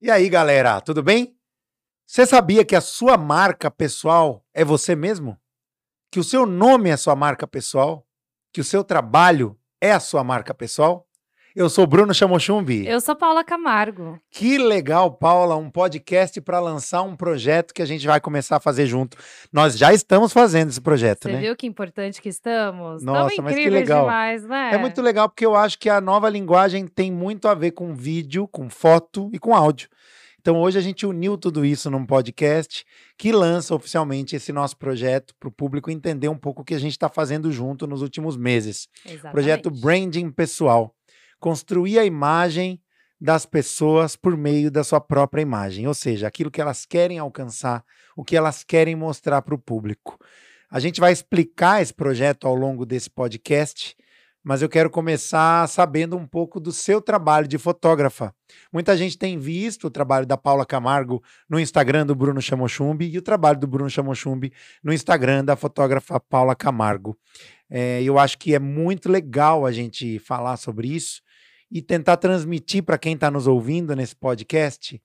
E aí, galera, tudo bem? Você sabia que a sua marca pessoal é você mesmo? Que o seu nome é sua marca pessoal? Que o seu trabalho é a sua marca pessoal? Eu sou Bruno Chamochumbi. Eu sou Paula Camargo. Que legal, Paula, um podcast para lançar um projeto que a gente vai começar a fazer junto. Nós já estamos fazendo esse projeto, Você né? viu que importante que estamos? Nossa, mas que legal. demais, né? É muito legal porque eu acho que a nova linguagem tem muito a ver com vídeo, com foto e com áudio. Então hoje a gente uniu tudo isso num podcast que lança oficialmente esse nosso projeto para o público entender um pouco o que a gente está fazendo junto nos últimos meses. Exatamente. Projeto Branding Pessoal. Construir a imagem das pessoas por meio da sua própria imagem, ou seja, aquilo que elas querem alcançar, o que elas querem mostrar para o público. A gente vai explicar esse projeto ao longo desse podcast, mas eu quero começar sabendo um pouco do seu trabalho de fotógrafa. Muita gente tem visto o trabalho da Paula Camargo no Instagram do Bruno Chamochumbi e o trabalho do Bruno Chamochumbi no Instagram da fotógrafa Paula Camargo. É, eu acho que é muito legal a gente falar sobre isso e tentar transmitir para quem está nos ouvindo nesse podcast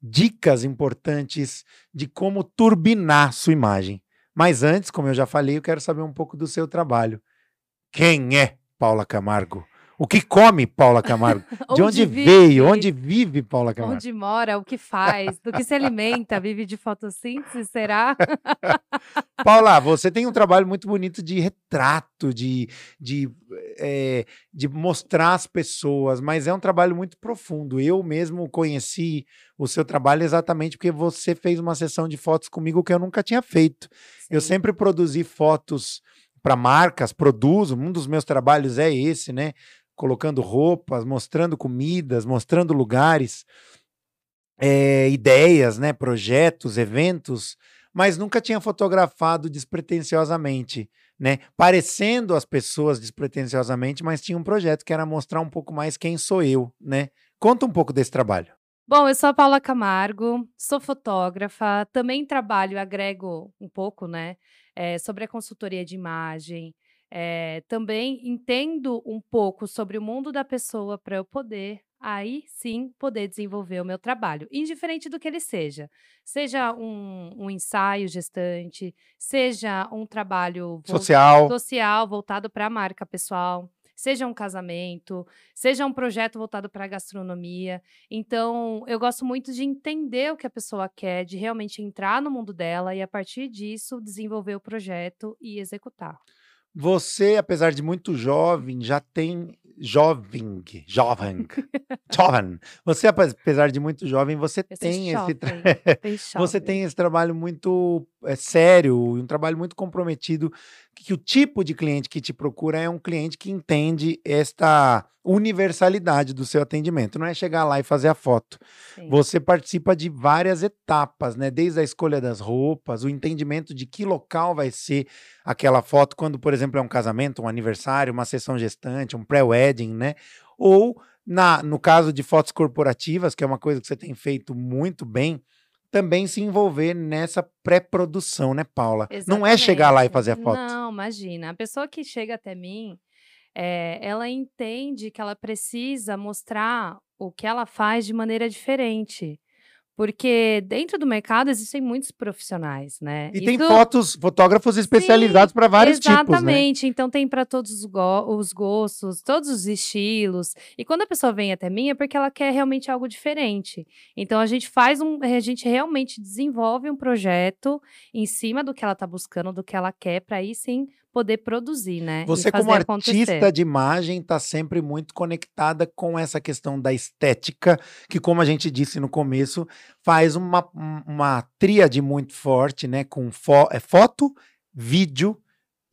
dicas importantes de como turbinar sua imagem. Mas antes, como eu já falei, eu quero saber um pouco do seu trabalho. Quem é Paula Camargo? O que come Paula Camargo? De onde, vive? veio? Onde vive Paula Camargo? Onde mora, o que faz, do que se alimenta, vive de fotossíntese, será? Paula, você tem um trabalho muito bonito de retrato, de, de, eh, de mostrar as pessoas, mas é um trabalho muito profundo. Eu mesmo conheci o seu trabalho exatamente porque você fez uma sessão de fotos comigo que eu nunca tinha feito. Eu Sim. sempre produzi fotos para marcas, produzo, um dos meus trabalhos é esse, né? Colocando roupas, mostrando comidas, mostrando lugares, eh, ideias, né? Projetos, eventos, mas nunca tinha fotografado despretensiosamente, né? Parecendo as pessoas despretensiosamente, mas tinha um projeto que era mostrar um pouco mais quem sou eu, né? Conta um pouco desse trabalho. Bom, eu sou a Paula Camargo, sou fotógrafa, também trabalho, agrego um pouco, né, eh, sobre a consultoria de imagem. Eh, também entendo um pouco sobre o mundo da pessoa para eu poder, aí sim, poder desenvolver o meu trabalho, indiferente do que ele seja. Seja um, um ensaio gestante, seja um trabalho vol- Social. social voltado para a marca pessoal, seja um casamento, seja um projeto voltado para a gastronomia. Então, eu gosto muito de entender o que a pessoa quer, de realmente entrar no mundo dela e, a partir disso, desenvolver o projeto e executar. Você, apesar de muito jovem, já tem jovem, jovem, jovem. Você, ape- apesar de muito jovem, você sou tem esse, tra- bem você tem esse trabalho muito é, sério, um trabalho muito comprometido, que o tipo de cliente que te procura é um cliente que entende esta universalidade do seu atendimento. Não é chegar lá e fazer a foto. Sim. Você participa de várias etapas, né? Desde a escolha das roupas, o entendimento de que local vai ser aquela foto, quando, por exemplo, é um casamento, um aniversário, uma sessão gestante, um pré-wedding, né? Ou na, no caso de fotos corporativas, que é uma coisa que você tem feito muito bem, também se envolver nessa pré-produção, né, Paula? Não é chegar lá e Exatamente. fazer a foto. Não, imagina. A pessoa que chega até mim, eh, ela entende que ela precisa mostrar o que ela faz de maneira diferente. Porque dentro do mercado existem muitos profissionais, né? E tem Isso- fotos, fotógrafos especializados para vários tipos, né? Exatamente. Então tem para todos os, go- os gostos, todos os estilos. E quando a pessoa vem até mim é porque ela quer realmente algo diferente. Então a gente faz um, a gente realmente desenvolve um projeto em cima do que ela está buscando, do que ela quer, para aí sim poder produzir, né? Você, como acontecer. artista de imagem, está sempre muito conectada com essa questão da estética, que, como a gente disse no começo, faz uma, um- uma tríade muito forte, né? Com fo- é, foto, vídeo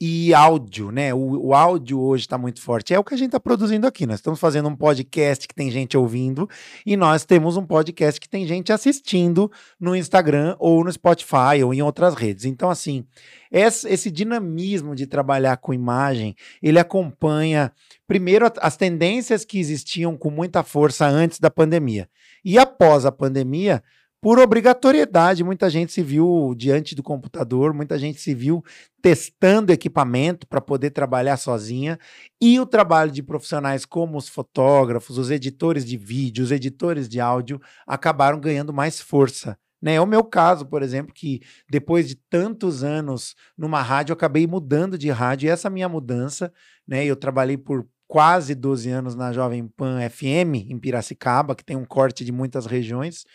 e áudio, né? O, o áudio hoje está muito forte. É o que a gente está produzindo aqui. Nós estamos fazendo um podcast que tem gente ouvindo e nós temos um podcast que tem gente assistindo no Instagram ou no Spotify ou em outras redes. Então, assim, esse, esse dinamismo de trabalhar com imagem, ele acompanha, primeiro, as tendências que existiam com muita força antes da pandemia. E após a pandemia, por obrigatoriedade. Muita gente se viu diante do computador, muita gente se viu testando equipamento para poder trabalhar sozinha. E o trabalho de profissionais como os fotógrafos, os editores de vídeo, os editores de áudio acabaram ganhando mais força. Né? É o meu caso, por exemplo, que depois de tantos anos numa rádio, eu acabei mudando de rádio, e essa minha mudança, né? Eu trabalhei por quase 12 anos na Jovem Pan FM, em Piracicaba, que tem um corte de muitas regiões.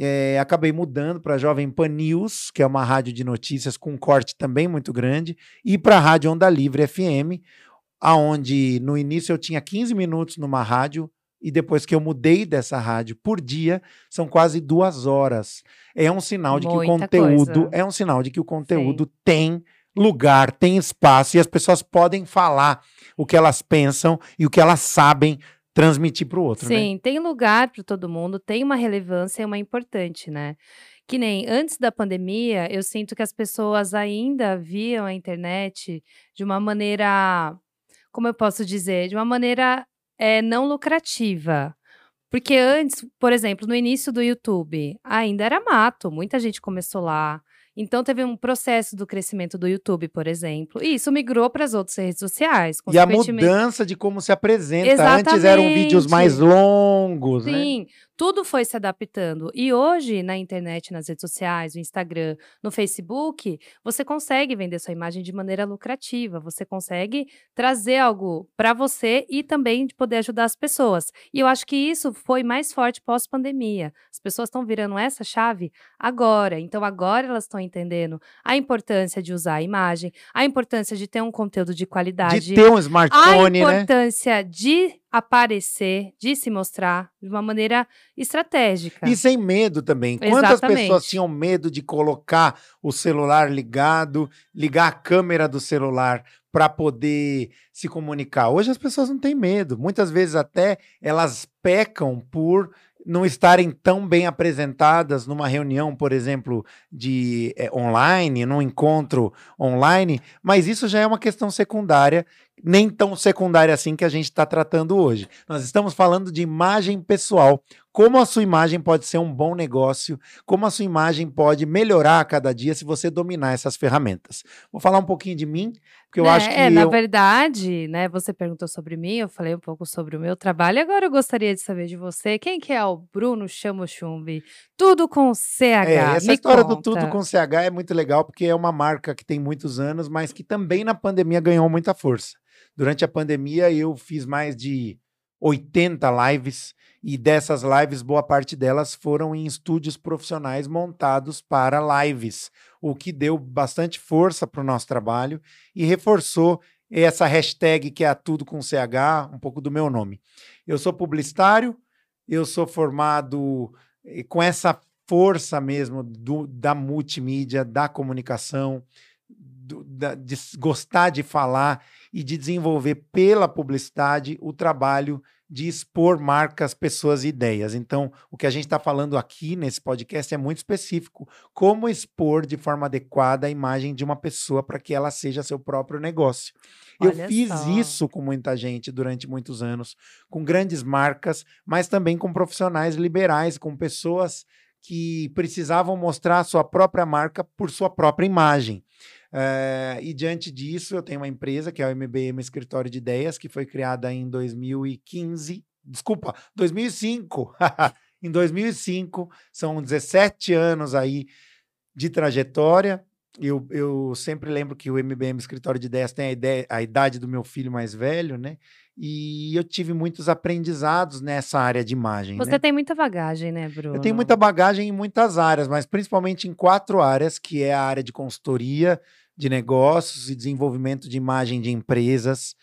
É, acabei mudando para a Jovem Pan News, que é uma rádio de notícias com um corte também muito grande, e para a Rádio Onda Livre FM, aonde no início eu tinha 15 minutos numa rádio, e depois que eu mudei dessa rádio por dia, são quase duas horas. É um sinal de Muita que o conteúdo coisa. é um sinal de que o conteúdo Sim. tem lugar, tem espaço e as pessoas podem falar o que elas pensam e o que elas sabem transmitir para o outro. Né? Sim, né? tem lugar para todo mundo, tem uma relevância e uma importante, né? Que nem antes da pandemia, eu sinto que as pessoas ainda viam a internet de uma maneira, como eu posso dizer, de uma maneira é, não lucrativa. Porque antes, por exemplo, no início do YouTube, ainda era mato, muita gente começou lá. Então teve um processo do crescimento do YouTube, por exemplo. E isso migrou para as outras redes sociais. E a mudança de como se apresenta. Exatamente. Antes eram vídeos mais longos, Sim. né? Sim, tudo foi se adaptando. E hoje, na internet, nas redes sociais, no Instagram, no Facebook, você consegue vender sua imagem de maneira lucrativa. Você consegue trazer algo para você e também de poder ajudar as pessoas. E eu acho que isso foi mais forte pós-pandemia. As pessoas estão virando essa chave agora. Então, agora elas estão entendendo a importância de usar a imagem, a importância de ter um conteúdo de qualidade. De ter um smartphone, né? A importância né? de aparecer, de se mostrar de uma maneira estratégica. E sem medo também. Quantas pessoas tinham medo de colocar o celular ligado, ligar a câmera do celular para poder se comunicar? Hoje as pessoas não têm medo. Muitas vezes até elas pecam por não estarem tão bem apresentadas numa reunião, por exemplo, de é, online, num encontro online, mas isso já é uma questão secundária nem tão secundária assim que a gente está tratando hoje. Nós estamos falando de imagem pessoal. Como a sua imagem pode ser um bom negócio, como a sua imagem pode melhorar a cada dia se você dominar essas ferramentas. Vou falar um pouquinho de mim, porque eu é, acho que. É, eu... na verdade, né? Você perguntou sobre mim, eu falei um pouco sobre o meu trabalho. Agora eu gostaria de saber de você. Quem que é o Bruno Chamo Chumbi? Tudo com CH. É, essa Me história conta. do Tudo com CH é muito legal, porque é uma marca que tem muitos anos, mas que também na pandemia ganhou muita força. Durante a pandemia, eu fiz mais de 80 lives e dessas lives, boa parte delas foram em estúdios profissionais montados para lives, o que deu bastante força para o nosso trabalho e reforçou essa hashtag que é a tudo com CH, um pouco do meu nome. Eu sou publicitário, eu sou formado eh, com essa força mesmo do, da multimídia, da comunicação, do, da, de gostar de falar e de desenvolver pela publicidade o trabalho de expor marcas, pessoas e ideias. Então, o que a gente está falando aqui nesse podcast é muito específico. Como expor de forma adequada a imagem de uma pessoa para que ela seja seu próprio negócio. Olha Eu fiz só. isso com muita gente durante muitos anos, com grandes marcas, mas também com profissionais liberais, com pessoas que precisavam mostrar a sua própria marca por sua própria imagem. Uh, e diante disso, eu tenho uma empresa que é o MBM Escritório de Ideias, que foi criada em 2015, desculpa, 2005. em 2005, são 17 anos aí de trajetória. Eu, eu sempre lembro que o MBM Escritório de Ideias tem a, ideia, a idade do meu filho mais velho, né? E eu tive muitos aprendizados nessa área de imagem. Você né? tem muita bagagem, né, Bruno? Eu tenho muita bagagem em muitas áreas, mas principalmente em quatro áreas, que é a área de consultoria, de negócios e desenvolvimento de imagem de empresas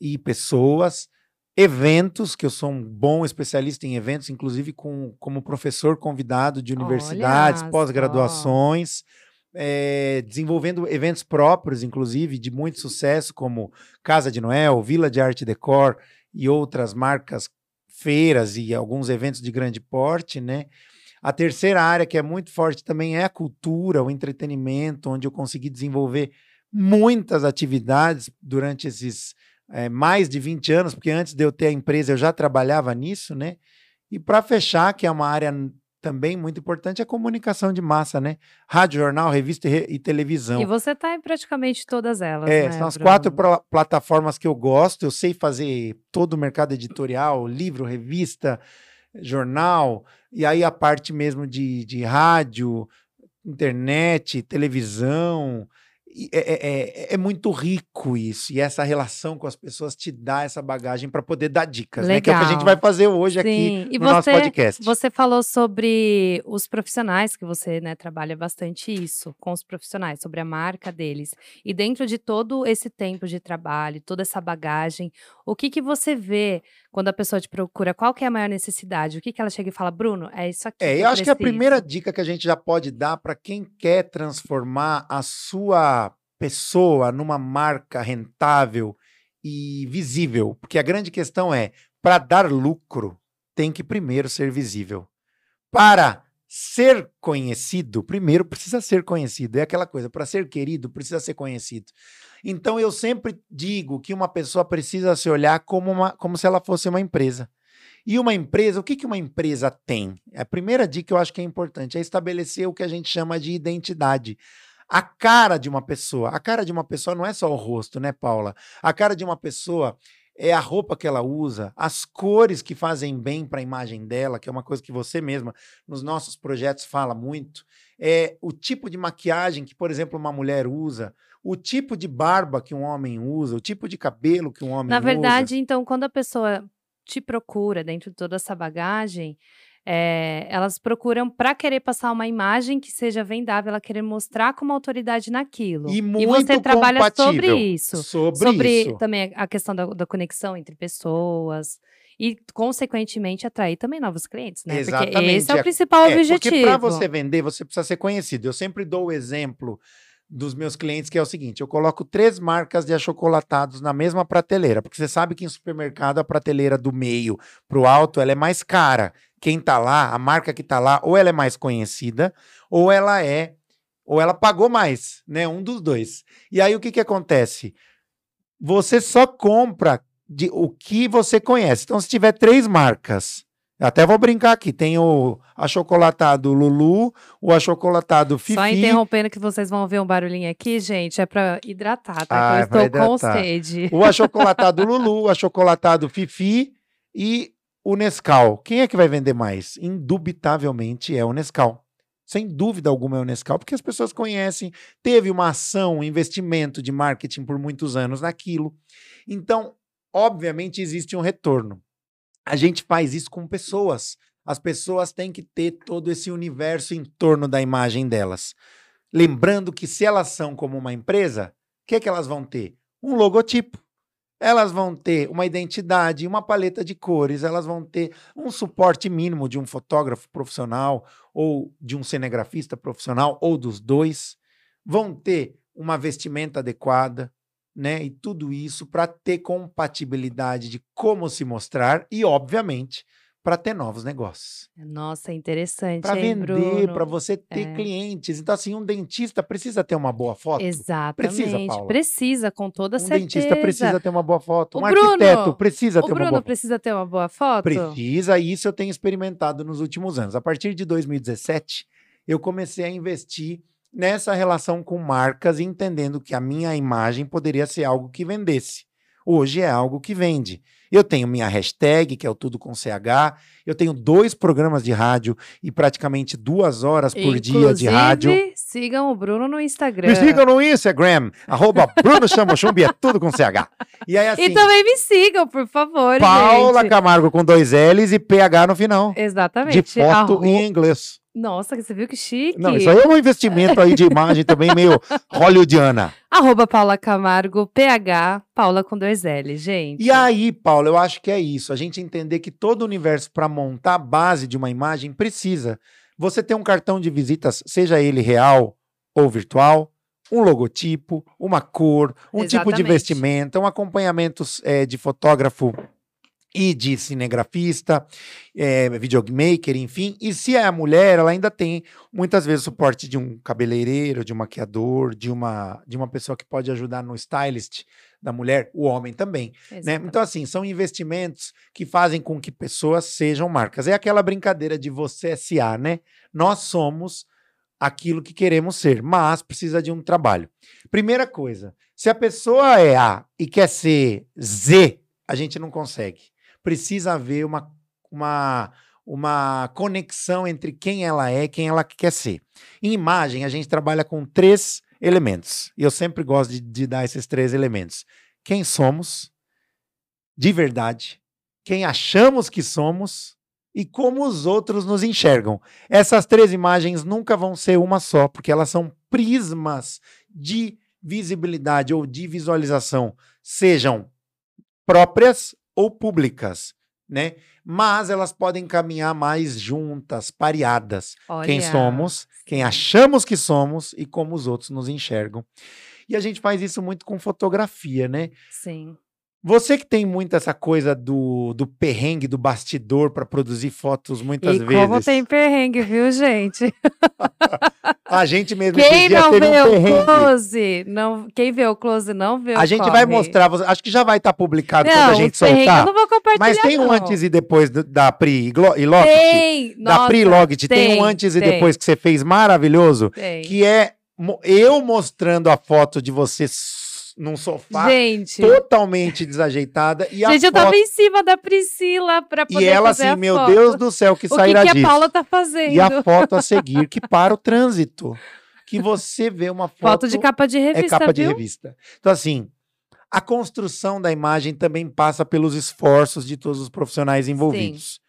e pessoas, eventos, que eu sou um bom especialista em eventos, inclusive com, como professor convidado de universidades, pós-graduações é, desenvolvendo eventos próprios, inclusive, de muito sucesso, como Casa de Noel, Vila de Arte Decor e outras marcas, feiras e alguns eventos de grande porte, né? A terceira área, que é muito forte também, é a cultura, o entretenimento, onde eu consegui desenvolver muitas atividades durante esses é, mais de 20 anos, porque antes de eu ter a empresa eu já trabalhava nisso, né? E para fechar, que é uma área também muito importante é a comunicação de massa, né? Rádio, jornal, revista e, e televisão. E você tá em praticamente todas elas, É, né, são as Bruno? quatro pla- plataformas que eu gosto. Eu sei fazer todo o mercado editorial, livro, revista, jornal, e aí a parte mesmo de, de rádio, internet, televisão. E É, é- é- é muito rico isso, e essa relação com as pessoas te dá essa bagagem para poder dar dicas, né? Que é o que a gente vai fazer hoje aqui Sim, e no nosso você, podcast. você falou sobre os profissionais que você né, trabalha bastante isso com os profissionais, sobre a marca deles. E dentro de todo esse tempo de trabalho, toda essa bagagem, o que que você vê quando a pessoa te procura? Qual que é a maior necessidade? O que que ela chega e fala, Bruno, é isso aqui. É, que eu acho que a preciso." primeira dica que a gente já pode dar para quem quer transformar a sua pessoa numa marca rentável e visível, porque a grande questão é, para dar lucro, tem que primeiro ser visível. Para ser conhecido, primeiro precisa ser conhecido. É aquela coisa, para ser querido, precisa ser conhecido. Então eu sempre digo que uma pessoa precisa se olhar como, uma, como se ela fosse uma empresa. E uma empresa, o que, que uma empresa tem? A primeira dica que eu acho que é importante é estabelecer o que a gente chama de identidade. A cara de uma pessoa. A cara de uma pessoa não é só o rosto, né, Paula? A cara de uma pessoa é a roupa que ela usa, as cores que fazem bem para a imagem dela, que é uma coisa que você mesma, nos nossos projetos, fala muito. É o tipo de maquiagem que, por exemplo, uma mulher usa, o tipo de barba que um homem usa, o tipo de cabelo que um homem Na usa. verdade, então, quando a pessoa te procura dentro de toda essa bagagem, é, elas procuram para querer passar uma imagem que seja vendável, ela querer mostrar como autoridade naquilo. E você muito trabalha sobre isso. Sobre, Sobre isso. também a questão da, da conexão entre pessoas. E, consequentemente, atrair também novos clientes, né? Porque Exatamente, esse é é- o principal É, objetivo. porque para você vender, você precisa ser conhecido. Eu sempre dou o exemplo dos meus clientes, que é o seguinte: eu coloco três marcas de achocolatados na mesma prateleira, porque você sabe que em supermercado a prateleira do meio para o alto ela é mais cara. Quem tá lá, a marca que tá lá, ou ela é mais conhecida, ou ela é, ou ela pagou mais, né? Um dos dois. E aí o que que acontece? Você só compra de o que você conhece. Então, se tiver três marcas, até vou brincar aqui, tem o achocolatado Lulu, o achocolatado Fifi. Só interrompendo que vocês vão ver um barulhinho aqui, gente, é para hidratar, tá? Ah, é eu estou com hidratar. sede. O achocolatado Lulu, o achocolatado Fifi e o Nescau. Quem é que vai vender mais? Indubitavelmente é o Nescau. Sem dúvida alguma é o Nescau, porque as pessoas conhecem, teve uma ação, um investimento de marketing por muitos anos naquilo. Então, obviamente, existe um retorno. A gente faz isso com pessoas. As pessoas têm que ter todo esse universo em torno da imagem delas. Lembrando que se elas são como uma empresa, o que, é que elas vão ter? Um logotipo. Elas vão ter uma identidade, uma paleta de cores, elas vão ter um suporte mínimo de um fotógrafo profissional ou de um cinegrafista profissional ou dos dois. Vão ter uma vestimenta adequada, né? E tudo isso para ter compatibilidade de como se mostrar e, obviamente, para ter novos negócios. Nossa, interessante, Para vender, Bruno? para você ter É. clientes. Então, assim, um dentista precisa ter uma boa foto. Exatamente. Paula? Precisa, com toda Um certeza. dentista precisa ter uma boa foto. O Um Bruno- arquiteto precisa O ter uma Bruno boa foto. precisa ter uma boa foto? Precisa, e isso eu tenho experimentado nos últimos anos. A partir de 2017, eu comecei a investir nessa relação com marcas, entendendo que a minha imagem poderia ser algo que vendesse. Hoje é algo que vende. Eu tenho minha hashtag, que é o Tudo com CH. Eu tenho dois programas de rádio e praticamente duas horas por dia de rádio. Inclusive, sigam o Bruno no Instagram. Me sigam no Instagram, arroba Bruno Chamochumbi, é tudo com CH. E aí, assim, E também me sigam, por favor, Paula gente. Camargo com dois L's e PH no final. Exatamente. De foto Arro- em inglês. Nossa, você viu que chique? Não, isso aí é um investimento aí de imagem também meio hollywoodiana. Arroba Paula Camargo, PH, Paula com dois L, gente. E aí, Paulo, eu acho que é isso. A gente entender que todo o universo, para montar a base de uma imagem, precisa. Você ter um cartão de visitas, seja ele real ou virtual, um logotipo, uma cor, um tipo de Exatamente. vestimenta, um acompanhamento eh, de fotógrafo e de cinegrafista, é, videomaker, enfim. E se é a mulher, ela ainda tem muitas vezes o suporte de um cabeleireiro, de um maquiador, de uma, de uma pessoa que pode ajudar no stylist da mulher, o homem também. Né? Então, assim, são investimentos que fazem com que pessoas sejam marcas. É aquela brincadeira de você SA, né? Nós somos aquilo que queremos ser, mas precisa de um trabalho. Primeira coisa, se a pessoa é A e quer ser Z, a gente não consegue precisa haver uma, uma, uma conexão entre quem ela é e quem ela quer ser. Em imagem, a gente trabalha com três elementos. E eu sempre gosto de, de dar esses três elementos. Quem somos, de verdade, quem achamos que somos e como os outros nos enxergam. Essas três imagens nunca vão ser uma só, porque elas são prismas de visibilidade ou de visualização, sejam próprias ou públicas, né? Mas elas podem caminhar mais juntas, pareadas. Olha. Quem somos, quem achamos que somos e como os outros nos enxergam. E a gente faz isso muito com fotografia, né? Sim. Você que tem muito essa coisa do, do perrengue, do bastidor para produzir fotos muitas e vezes. Como tem perrengue, viu, gente? a gente mesmo quem não vê um o close, não, quem vê o close não vê o A gente corre. vai mostrar, acho que já vai estar tá publicado não, quando a gente soltar. Eu não vou compartilhar. Mas tem um não. antes e depois do, da Pri e Lockit. Tem, da nossa, Pri Lockit, tem, tem, um antes tem. e depois que você fez maravilhoso, tem. que é eu mostrando a foto de você num sofá gente. totalmente desajeitada. E gente, eu foto... tava em cima da Priscila pra poder E ela fazer assim, meu foto. Deus do céu, que o sairá que, que disso? a Paula tá fazendo? E a foto a seguir, que para o trânsito. Que você vê uma foto... Foto de capa de revista, É capa de viu? revista. Então assim, a construção da imagem também passa pelos esforços de todos os profissionais envolvidos.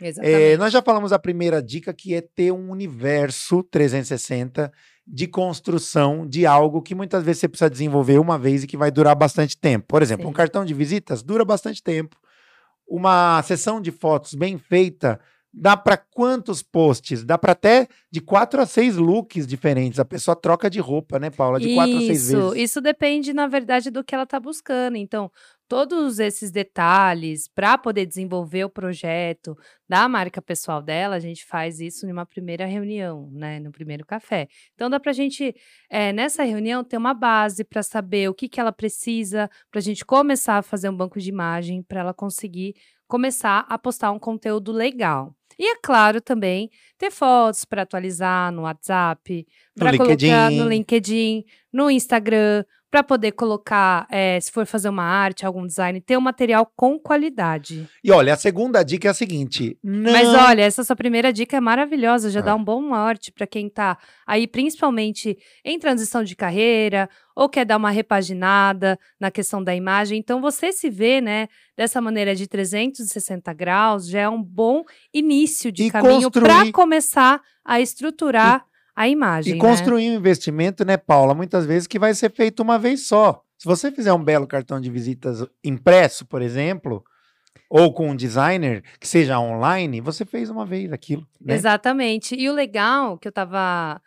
Exatamente. É, nós já falamos a primeira dica, que é ter um universo 360 de construção de algo que muitas vezes você precisa desenvolver uma vez e que vai durar bastante tempo. Por exemplo, Sim. um cartão de visitas dura bastante tempo. Uma sessão de fotos bem feita dá para quantos posts? Dá para até de quatro a seis looks diferentes. A pessoa troca de roupa, né, Paula? De quatro a seis Isso, vezes. isso depende, na verdade, do que ela está buscando. Então, todos esses detalhes para poder desenvolver o projeto da marca pessoal dela, a gente faz isso em uma primeira reunião, né? No primeiro café. Então, dá para a gente, eh, nessa reunião, ter uma base para saber o que, que ela precisa, para a gente começar a fazer um banco de imagem, para ela conseguir começar a postar um conteúdo legal. E é claro também ter fotos para atualizar no WhatsApp, para colocar no. LinkedIn, no Instagram, para poder colocar, eh, se for fazer uma arte, algum design, ter um material com qualidade. E olha, a segunda dica é a seguinte: não Mas olha, essa sua primeira dica é maravilhosa, já Ah. dá um bom norte para quem tá aí, principalmente em transição de carreira, ou quer dar uma repaginada na questão da imagem. Então, você se vê, né, dessa maneira de 360 graus, já é um bom início de E caminho para começar a estruturar a imagem. E né? construir um investimento, né, Paula? Muitas vezes que vai ser feito uma vez só. Se você fizer um belo cartão de visitas impresso, por exemplo, ou com um designer que seja online, você fez uma vez aquilo. Né? Exatamente. E o legal que eu tava.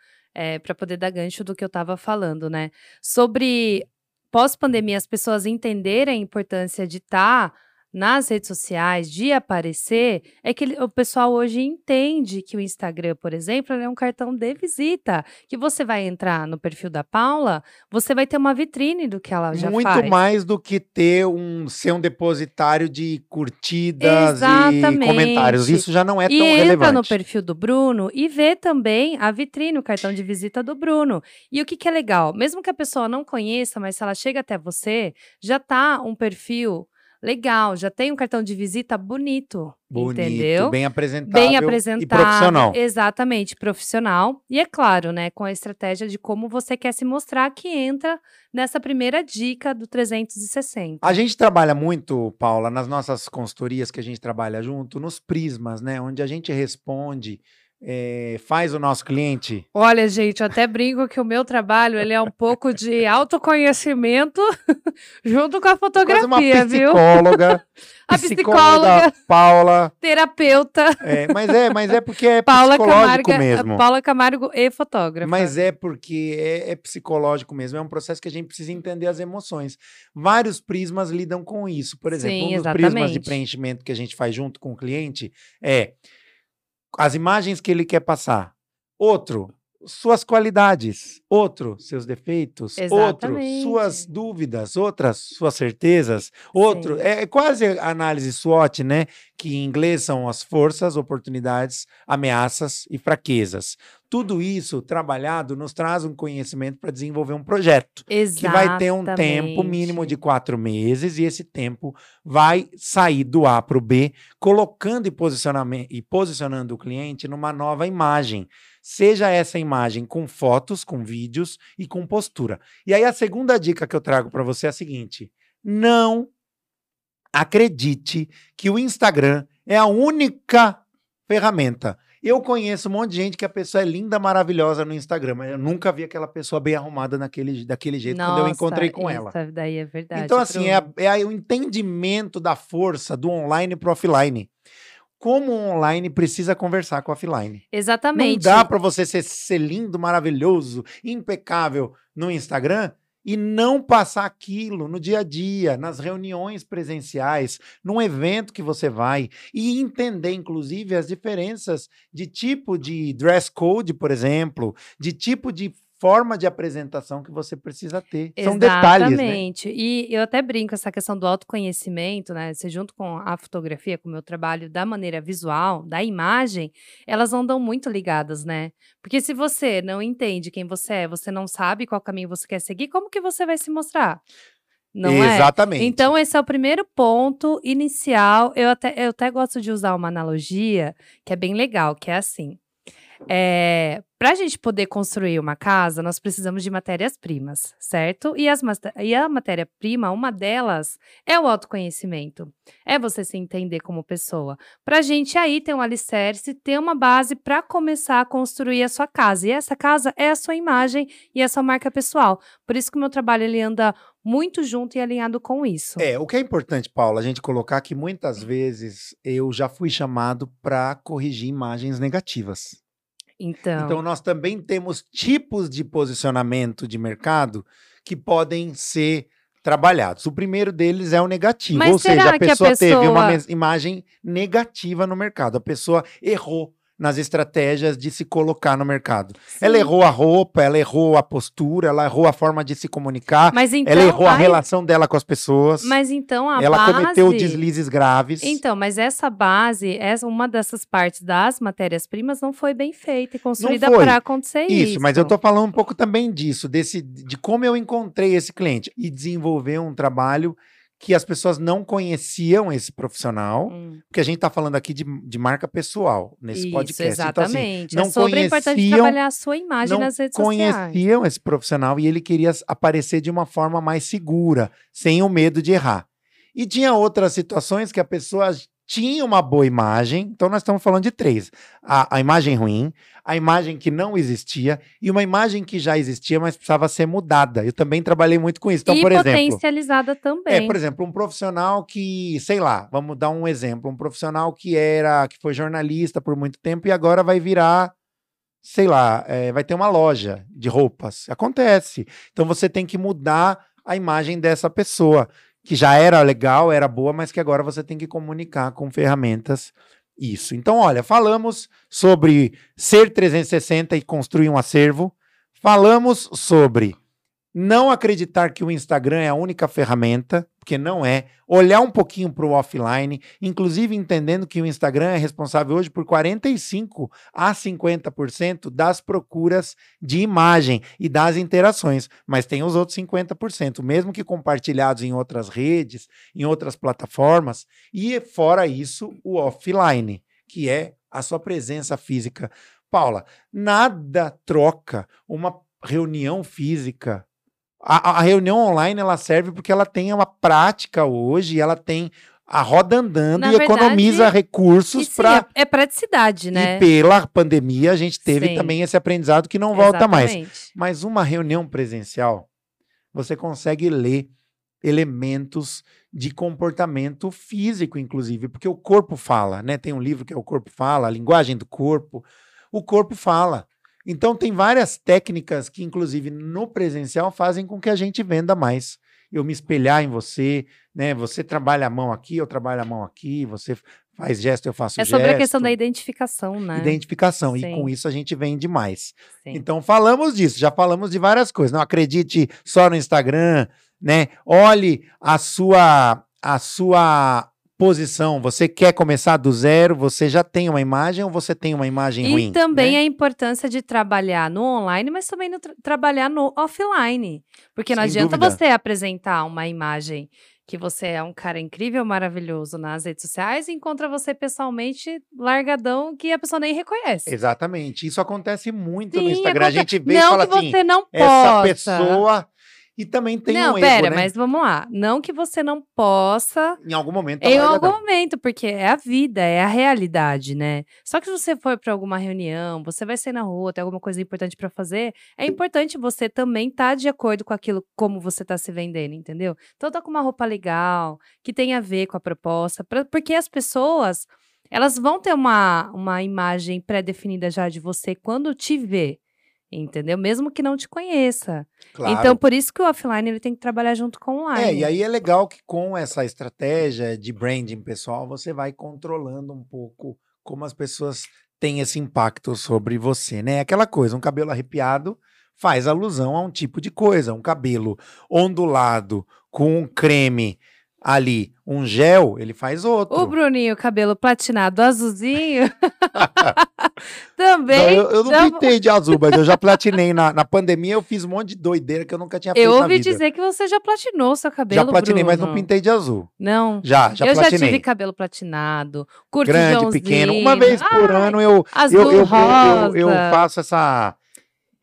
para poder dar gancho do que eu tava falando, né? Sobre pós-pandemia, as pessoas entenderem a importância de estar nas redes sociais, de aparecer, é que o pessoal hoje entende que o Instagram, por exemplo, é um cartão de visita. Que você vai entrar no perfil da Paula, você vai ter uma vitrine do que ela já Muito faz. mais do que ter um ser um depositário de curtidas e Exatamente. comentários. Isso já não é E tão entra relevante. no perfil do Bruno e vê também a vitrine, o cartão de visita do Bruno. E o que, que é legal? Mesmo que a pessoa não conheça, mas se ela chega até você, já tá um perfil legal, já tem um cartão de visita bonito, Bonito, entendeu? bem apresentável, Bem e apresentado, profissional. exatamente, profissional. E é claro, né, com a estratégia de como você quer se mostrar que entra nessa primeira dica do 360. A gente trabalha muito, Paula, nas nossas consultorias que a gente trabalha junto, nos prismas, né? Onde a gente responde é, faz o nosso cliente? Olha, gente, eu até brinco que o meu trabalho ele é um pouco de autoconhecimento junto com a fotografia, uma viu? psicóloga. A psicóloga. Paula. Terapeuta. É, mas é, mas é porque é Paula psicológico Camargo, mesmo. Paula Camargo e fotógrafa. Mas é porque é, é psicológico mesmo, é um processo que a gente precisa entender as emoções. Vários prismas lidam com isso. Por exemplo, Sim, um dos prismas de exatamente. preenchimento que a gente faz junto com o cliente é as imagens que ele quer passar. Outro, suas qualidades. Outro, seus defeitos. Outro, Exatamente. suas dúvidas. Outras, suas certezas. Outro, Sim. é quase a análise SWOT, né? Que em inglês são as forças, oportunidades, ameaças e fraquezas. Tudo isso trabalhado nos traz um conhecimento para desenvolver um projeto que vai ter um tempo mínimo de Exatamente. quatro meses e esse tempo vai sair do A para o B, colocando e, posicionamento, e posicionando o cliente numa nova imagem. Seja essa imagem com fotos, com vídeos e com postura. E aí a segunda dica que eu trago para você é a seguinte: não acredite que o Instagram é a única ferramenta. Eu conheço um monte de gente que a pessoa é linda, maravilhosa no Instagram, mas eu nunca vi aquela pessoa bem arrumada naquele, daquele jeito quando eu encontrei com ela. Nossa, daí é verdade. Então, assim, é, a- é aí o entendimento da força do online pro offline. Como o online precisa conversar com o offline. Exatamente. Não dá para você ser, ser lindo, maravilhoso, impecável no Instagram e não passar aquilo no dia a dia, nas reuniões presenciais, num evento que você vai e entender, inclusive, as diferenças de tipo de dress code, por exemplo, de tipo de forma de apresentação que você precisa ter. São detalhes, né? Exatamente. E eu até brinco essa questão do autoconhecimento, né? Você junto com a fotografia, com o meu trabalho da maneira visual, da imagem, elas andam muito ligadas, né? Porque se você não entende quem você é, você não sabe qual caminho você quer seguir, como que você vai se mostrar? Não é? Exatamente. Então, esse é o primeiro ponto inicial. Eu até, eu até gosto de usar uma analogia que é bem legal, que é assim. Para a gente poder construir uma casa, nós precisamos de matérias-primas, certo? E, as, e a matéria-prima, uma delas, é o autoconhecimento. É você se entender como pessoa. Para a gente aí ter um alicerce, ter uma base para começar a construir a sua casa. E essa casa é a sua imagem e a sua marca pessoal. Por isso que o meu trabalho ele anda muito junto e alinhado com isso. É, o que é importante, Paula, a gente colocar que muitas vezes eu já fui chamado para corrigir imagens negativas. Então, Então, nós também temos tipos de posicionamento de mercado que podem ser trabalhados. O primeiro deles é o negativo, Mas ou seja, a que a pessoa teve uma pessoa- imagem negativa no mercado. A pessoa errou nas estratégias de se colocar no mercado. Ela sim. errou a roupa, ela errou a postura, ela errou a forma de se comunicar, Mas então, ela errou a ai, relação dela com as pessoas. Mas então a ela base... cometeu deslizes graves. Então, mas essa base, essa uma dessas partes das matérias-primas não foi bem feita e construída para acontecer isso. Isso, mas eu tô falando um pouco também disso, desse, de como eu encontrei esse cliente e desenvolver um trabalho que as pessoas não conheciam esse profissional, Hum, porque a gente tá falando aqui de, de marca pessoal nesse isso, podcast. exatamente. Então, assim, é sobre a importância de conheciam- trabalhar a sua imagem não nas redes sociais. conheciam esse profissional e ele queria aparecer de uma forma mais segura, sem o medo de errar. E tinha outras situações que a pessoa tinha uma boa imagem, então nós estamos falando de três: a, a imagem ruim, a imagem que não existia e uma imagem que já existia, mas precisava ser mudada. Eu também trabalhei muito com isso. Então, e por exemplo. potencializada também. É, por exemplo, um profissional que, sei lá, vamos dar um exemplo, um profissional que era, que foi jornalista por muito tempo e agora vai virar, sei lá, é, vai ter uma loja de roupas. Acontece. Então você tem que mudar a imagem dessa pessoa, que já era legal, era boa, mas que agora você tem que comunicar com ferramentas isso. Então, olha, falamos sobre ser 360 e construir um acervo. Falamos sobre não acreditar que o Instagram é a única ferramenta, porque não é. Olhar um pouquinho para o offline, inclusive entendendo que o Instagram é responsável hoje por 45 a 50% das procuras de imagem e das interações, mas tem os outros 50%, mesmo que compartilhados em outras redes, em outras plataformas, e fora isso, o offline, que é a sua presença física. Paula, nada troca uma reunião física a, a reunião online ela serve porque ela tem uma prática hoje, ela tem a roda andando Na e economiza verdade, E recursos para. é, é praticidade, né? E pela pandemia a gente teve Sim. também esse aprendizado que não volta mais. Exatamente. Mas uma reunião presencial, você consegue ler elementos de comportamento físico, inclusive, porque o corpo fala, né? Tem um livro que é O Corpo Fala, a linguagem do corpo. O corpo fala. Então, tem várias técnicas que, inclusive, no presencial fazem com que a gente venda mais. Eu me espelhar em você, né? Você trabalha a mão aqui, eu trabalho a mão aqui, você faz gesto, eu faço É gesto. sobre a questão da identificação, né? Identificação. E Sim. com isso a gente vende mais. Sim. Então falamos disso, já falamos de várias coisas. Não acredite só no Instagram, né? Olhe a sua a sua posição. Você quer começar do zero? Você já tem uma imagem ou você tem uma imagem E ruim? também né? a importância de trabalhar no online, mas também no tra- trabalhar no offline. Porque não Sem adianta dúvida. você apresentar uma imagem que você é um cara incrível, maravilhoso nas redes sociais e encontra você pessoalmente largadão que a pessoa nem reconhece. Exatamente. Isso acontece muito no Sim, Instagram. A acontece. gente vê e não fala que assim, você não essa possa. pessoa e também tem não, um pera, erro, né? mas vamos lá. Não que você não possa Em algum momento tá Em largadão. algum momento, porque é a vida, é a realidade, né? Só que se você for para alguma reunião, você vai sair na rua, tem alguma coisa importante para fazer, é importante você também estar de acordo com aquilo como você está se vendendo, entendeu? Então tá com uma roupa legal, que tem a ver com a proposta, pra- porque as pessoas, elas vão ter uma, uma imagem pré-definida já de você quando te vê. Entendeu? Mesmo que não te conheça. Claro. Então, por isso que o offline ele tem que trabalhar junto com o online. É, e aí é legal que com essa estratégia de branding pessoal, você vai controlando um pouco como as pessoas têm esse impacto sobre você, né? Aquela coisa, um cabelo arrepiado faz alusão a um tipo de coisa, um cabelo ondulado com um creme ali, um gel, ele faz outro. O Bruninho, cabelo platinado azulzinho. Não, também. eu, eu não já- pintei de azul, mas eu já platinei. Na, na pandemia eu fiz um monte de doideira que eu nunca tinha feito Eu ouvi dizer que você já platinou seu cabelo. já platinei, mas não Bruno. pintei de azul. Não. Já, já eu platinei. já tive cabelo platinado, Grande, curtidãozinho. pequeno. Uma vez por Ai, ano eu, azul eu, eu, eu, eu, eu faço essa.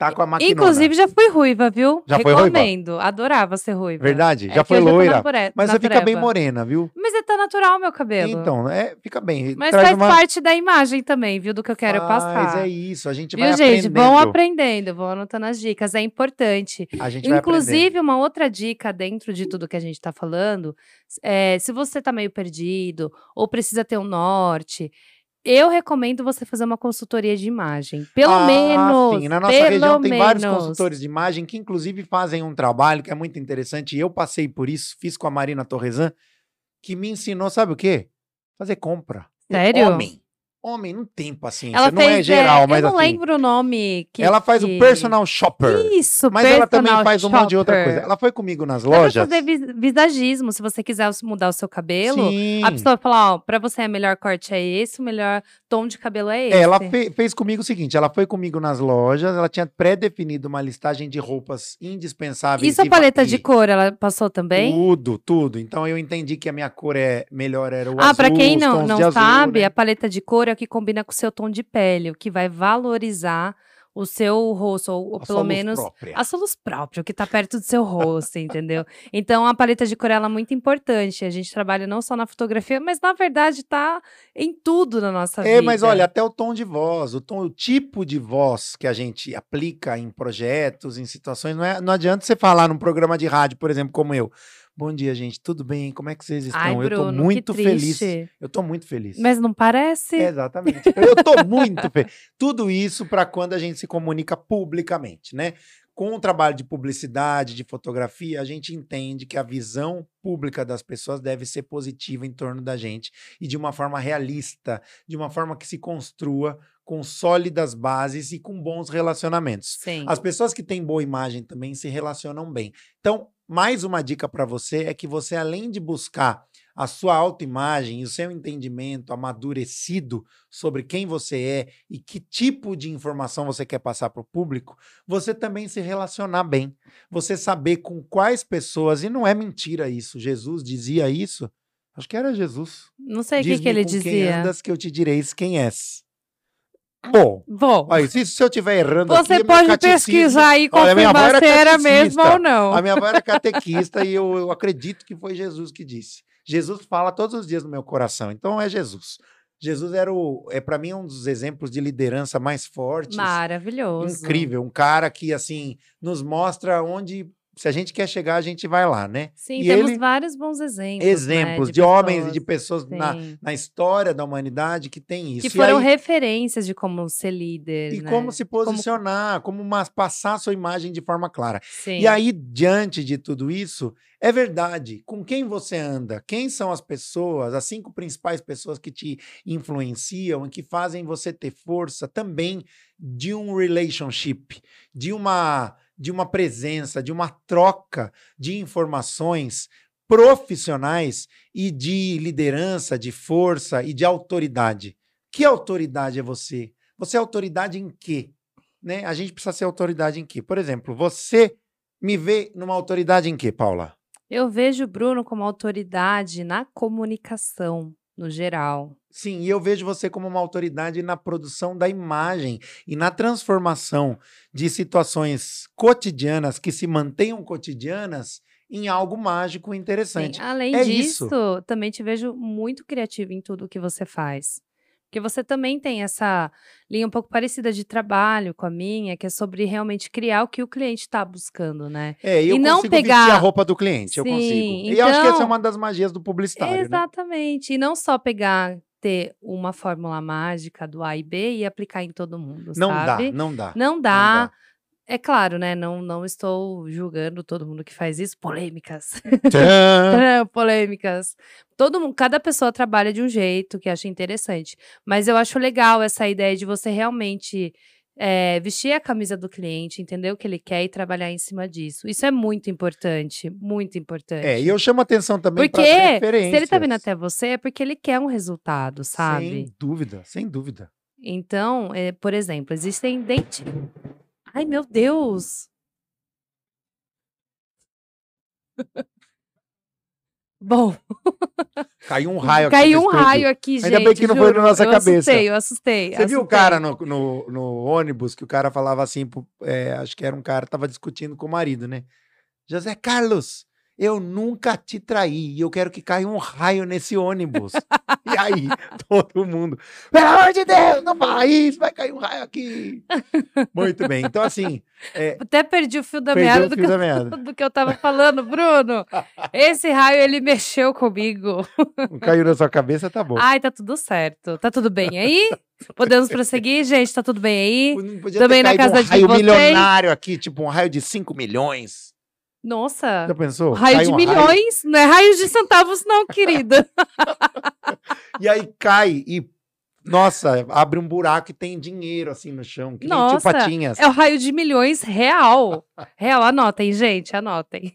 Tá com a máquina. Inclusive, já fui ruiva, viu? Já foi ruiva? Recomendo. Adorava ser ruiva. Verdade? É já foi loira. nature- Mas você fica bem morena, viu? Mas é tá natural meu cabelo. Então, é, fica bem. Mas faz uma... parte da imagem também, viu? Do que eu quero Faz, passar. é isso. A gente Viu, vai gente? aprendendo. Vão aprendendo, vão anotando as dicas. É importante. A gente vai aprendendo. Inclusive, uma outra dica dentro de tudo que a gente está falando, é, se você está meio perdido ou precisa ter um norte, eu recomendo você fazer uma consultoria de imagem. Pelo ah, menos. Sim, na nossa região tem vários consultores de imagem que, inclusive, fazem um trabalho que é muito interessante. E eu passei por isso, fiz com a Marina Torresan, que me ensinou, sabe o quê? Fazer compra. Sério? Homem. Homem não tem paciência. Ela não fez, é geral, mas eu não assim. lembro o nome. Que, ela faz que... o personal shopper. Isso, Mas ela também faz um monte de outra shopper. coisa. Ela foi comigo nas lojas. fazer vis- visagismo, se você quiser mudar o seu cabelo. Sim. A pessoa fala, ó, pra você o melhor corte é esse, o melhor tom de cabelo é esse. É, Ela fe- fez comigo o seguinte: ela foi comigo nas lojas, ela tinha pré-definido uma listagem de roupas indispensáveis. Isso a e paleta de cor, ela passou também? Tudo, tudo. Então eu entendi que a minha cor é melhor era o Ah, azul. pra quem não, não azul, sabe, né? a paleta de cor é o que combina com o seu tom de pele, o que vai valorizar o seu rosto, ou, ou pelo menos própria. a sua luz própria, o que tá perto do seu rosto, entendeu? Então a paleta de cor ela é muito importante. A gente trabalha não só na fotografia, mas na verdade tá em tudo na nossa vida. É, mas olha, até o tom de voz, o tom, o tipo de voz que a gente aplica em projetos, em situações, não, é, não adianta você falar num programa de rádio, por exemplo, como eu. Bom dia, gente. Tudo bem? Como é que vocês estão? Ai, eu tô Bruno, muito feliz. Eu tô muito feliz. Mas não parece? Exatamente. Eu tô muito feliz. Tudo isso para quando a gente se comunica publicamente, né? Com o trabalho de publicidade, de fotografia, a gente entende que a visão pública das pessoas deve ser positiva em torno da gente e de uma forma realista, de uma forma que se construa com sólidas bases e com bons relacionamentos. Sim. As pessoas que têm boa imagem também se relacionam bem. Então, mais uma dica para você é que você, além de buscar a sua autoimagem e o seu entendimento amadurecido sobre quem você é e que tipo de informação você quer passar para o público, você também se relacionar bem. Você saber com quais pessoas, e não é mentira isso, Jesus dizia isso. Acho que era Jesus. Não sei o que, que ele com quem dizia. andas que eu te direis quem és. Bom, Bom, se, se eu estiver errando aqui, você é meu pode pesquisar aí e Olha, a minha confirmar avó era se era mesmo ou não. A minha avó era catequista e eu, eu acredito que foi Jesus que disse. Jesus fala todos os dias no meu coração, então é Jesus. Jesus era o, é para mim um dos exemplos de liderança mais fortes. Maravilhoso. Incrível, um cara que assim nos mostra onde se a gente quer chegar, a gente vai lá, né? Sim, E temos ele- vários bons exemplos. Exemplos né, de, homens e de pessoas na, Sim. na história da humanidade que tem isso. Que foram aí- referências de como ser líder. e né? como se posicionar, como, uma- passar a sua imagem de forma clara. Sim. E aí, diante de tudo isso, é verdade. Com quem você anda? Quem são as pessoas, as cinco principais pessoas que te influenciam e que fazem você ter força também de um relationship, de uma, de uma presença, de uma troca de informações profissionais e de liderança, de força e de autoridade. Que autoridade é você? Você é autoridade em quê? Né? A gente precisa ser autoridade em quê? Por exemplo, você me vê numa autoridade em quê, Paula? Eu vejo o Bruno como autoridade na comunicação, no geral. Sim, e eu vejo você como uma autoridade na produção da imagem e na transformação de situações cotidianas que se mantenham cotidianas em algo mágico e Sim, interessante. Além É disso, isso. também te vejo muito criativo em tudo que você faz. Porque você também tem essa linha um pouco parecida de trabalho com a minha, que é sobre realmente criar o que o cliente está buscando, né? É, eu E não pegar- a roupa do cliente, eu Sim, consigo. E eu acho que essa é então- uma das magias do publicitário, né? Exatamente. E não só pegar, ter uma fórmula mágica do A e B e aplicar em todo mundo, Não sabe? dá, não dá. Não não dá. É claro, né? Não, não estou julgando todo mundo que faz isso. Polêmicas. Tchan! Polêmicas. Todo mundo, cada pessoa trabalha de um jeito que acha interessante. Mas eu acho legal essa ideia de você realmente é, vestir a camisa do cliente, entender o que ele quer e trabalhar em cima disso. Isso é muito importante. Muito importante. É, e eu chamo atenção também Porque para se referências. ele tá vindo até você, é porque ele quer um resultado, sabe? Sem dúvida, sem dúvida. Então, é, por exemplo, existem dente. Ai, meu Deus! Bom, Caiu um raio aqui caiu um estúdio. raio aqui, gente. Ainda bem que não foi na juro. nossa eu cabeça. Assustei, eu assustei. Você viu o assustei. cara no, no, no ônibus que o cara falava assim, é, acho que era um cara, tava discutindo com o marido, né? José Carlos, eu nunca te traí e eu quero que caia um raio nesse ônibus. e aí, todo mundo, pelo amor de Deus, não fala isso, vai cair um raio aqui. Muito bem, então assim, Até perdi o fio da meada do do que eu tava falando, Bruno. Esse raio, ele mexeu comigo. Caiu na sua cabeça, tá bom. Ai, tá tudo certo. Tá tudo bem aí? Podemos prosseguir, gente? Tá tudo bem aí? Não podia também na casa um de raio vocês. milionário aqui, tipo um raio de 5 milhões. Nossa. Já pensou? Raio Cai de um milhões, não é raio de centavos, não, querida. E aí cai e, nossa, abre um buraco e tem dinheiro assim no chão, que tio Nossa, Patinhas. É o raio de milhões real. Real, anotem, gente, anotem.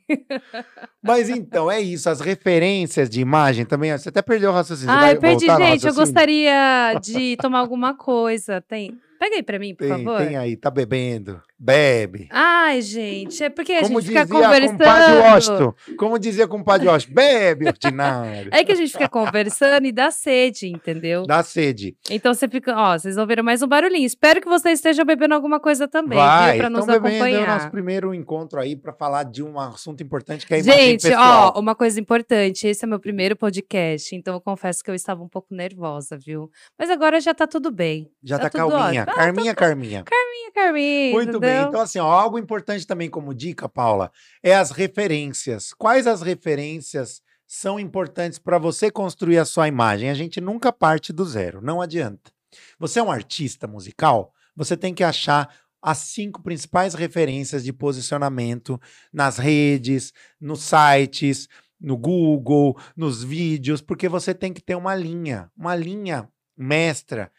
Mas então, é isso, as referências de imagem também, você até perdeu o raciocínio. Ah, eu perdi, gente. Eu gostaria de tomar alguma coisa. Tem. Pega aí pra mim, por Tem, favor. tem aí, tá bebendo, bebe. Ai, gente, é porque a Como gente fica conversando. Washington, como dizia compadre Washington, bebe, ordinário. É que a gente fica conversando e dá sede, entendeu? Dá sede. Então você fica, ó, vocês ouviram mais um barulhinho. Espero que vocês estejam bebendo alguma coisa também, Vai, viu? Pra nos bebendo é o acompanhar. nosso primeiro encontro aí pra falar de um assunto importante que é a Gente, pessoal. ó, uma coisa importante, esse é meu primeiro podcast, então eu confesso que eu estava um pouco nervosa, viu? Mas agora já tá tudo bem. Já tá tá, calminha, ótimo. Ah, Carminha, Carminha. Minha Carminha, Muito bem. Então, assim, ó, algo importante também como dica, Paula, é as referências. Quais as referências são importantes para você construir a sua imagem? A gente nunca parte do zero, não adianta. Você é um artista musical, você tem que achar as cinco principais referências de posicionamento nas redes, nos sites, no Google, nos vídeos, porque você tem que ter uma linha, uma linha mestra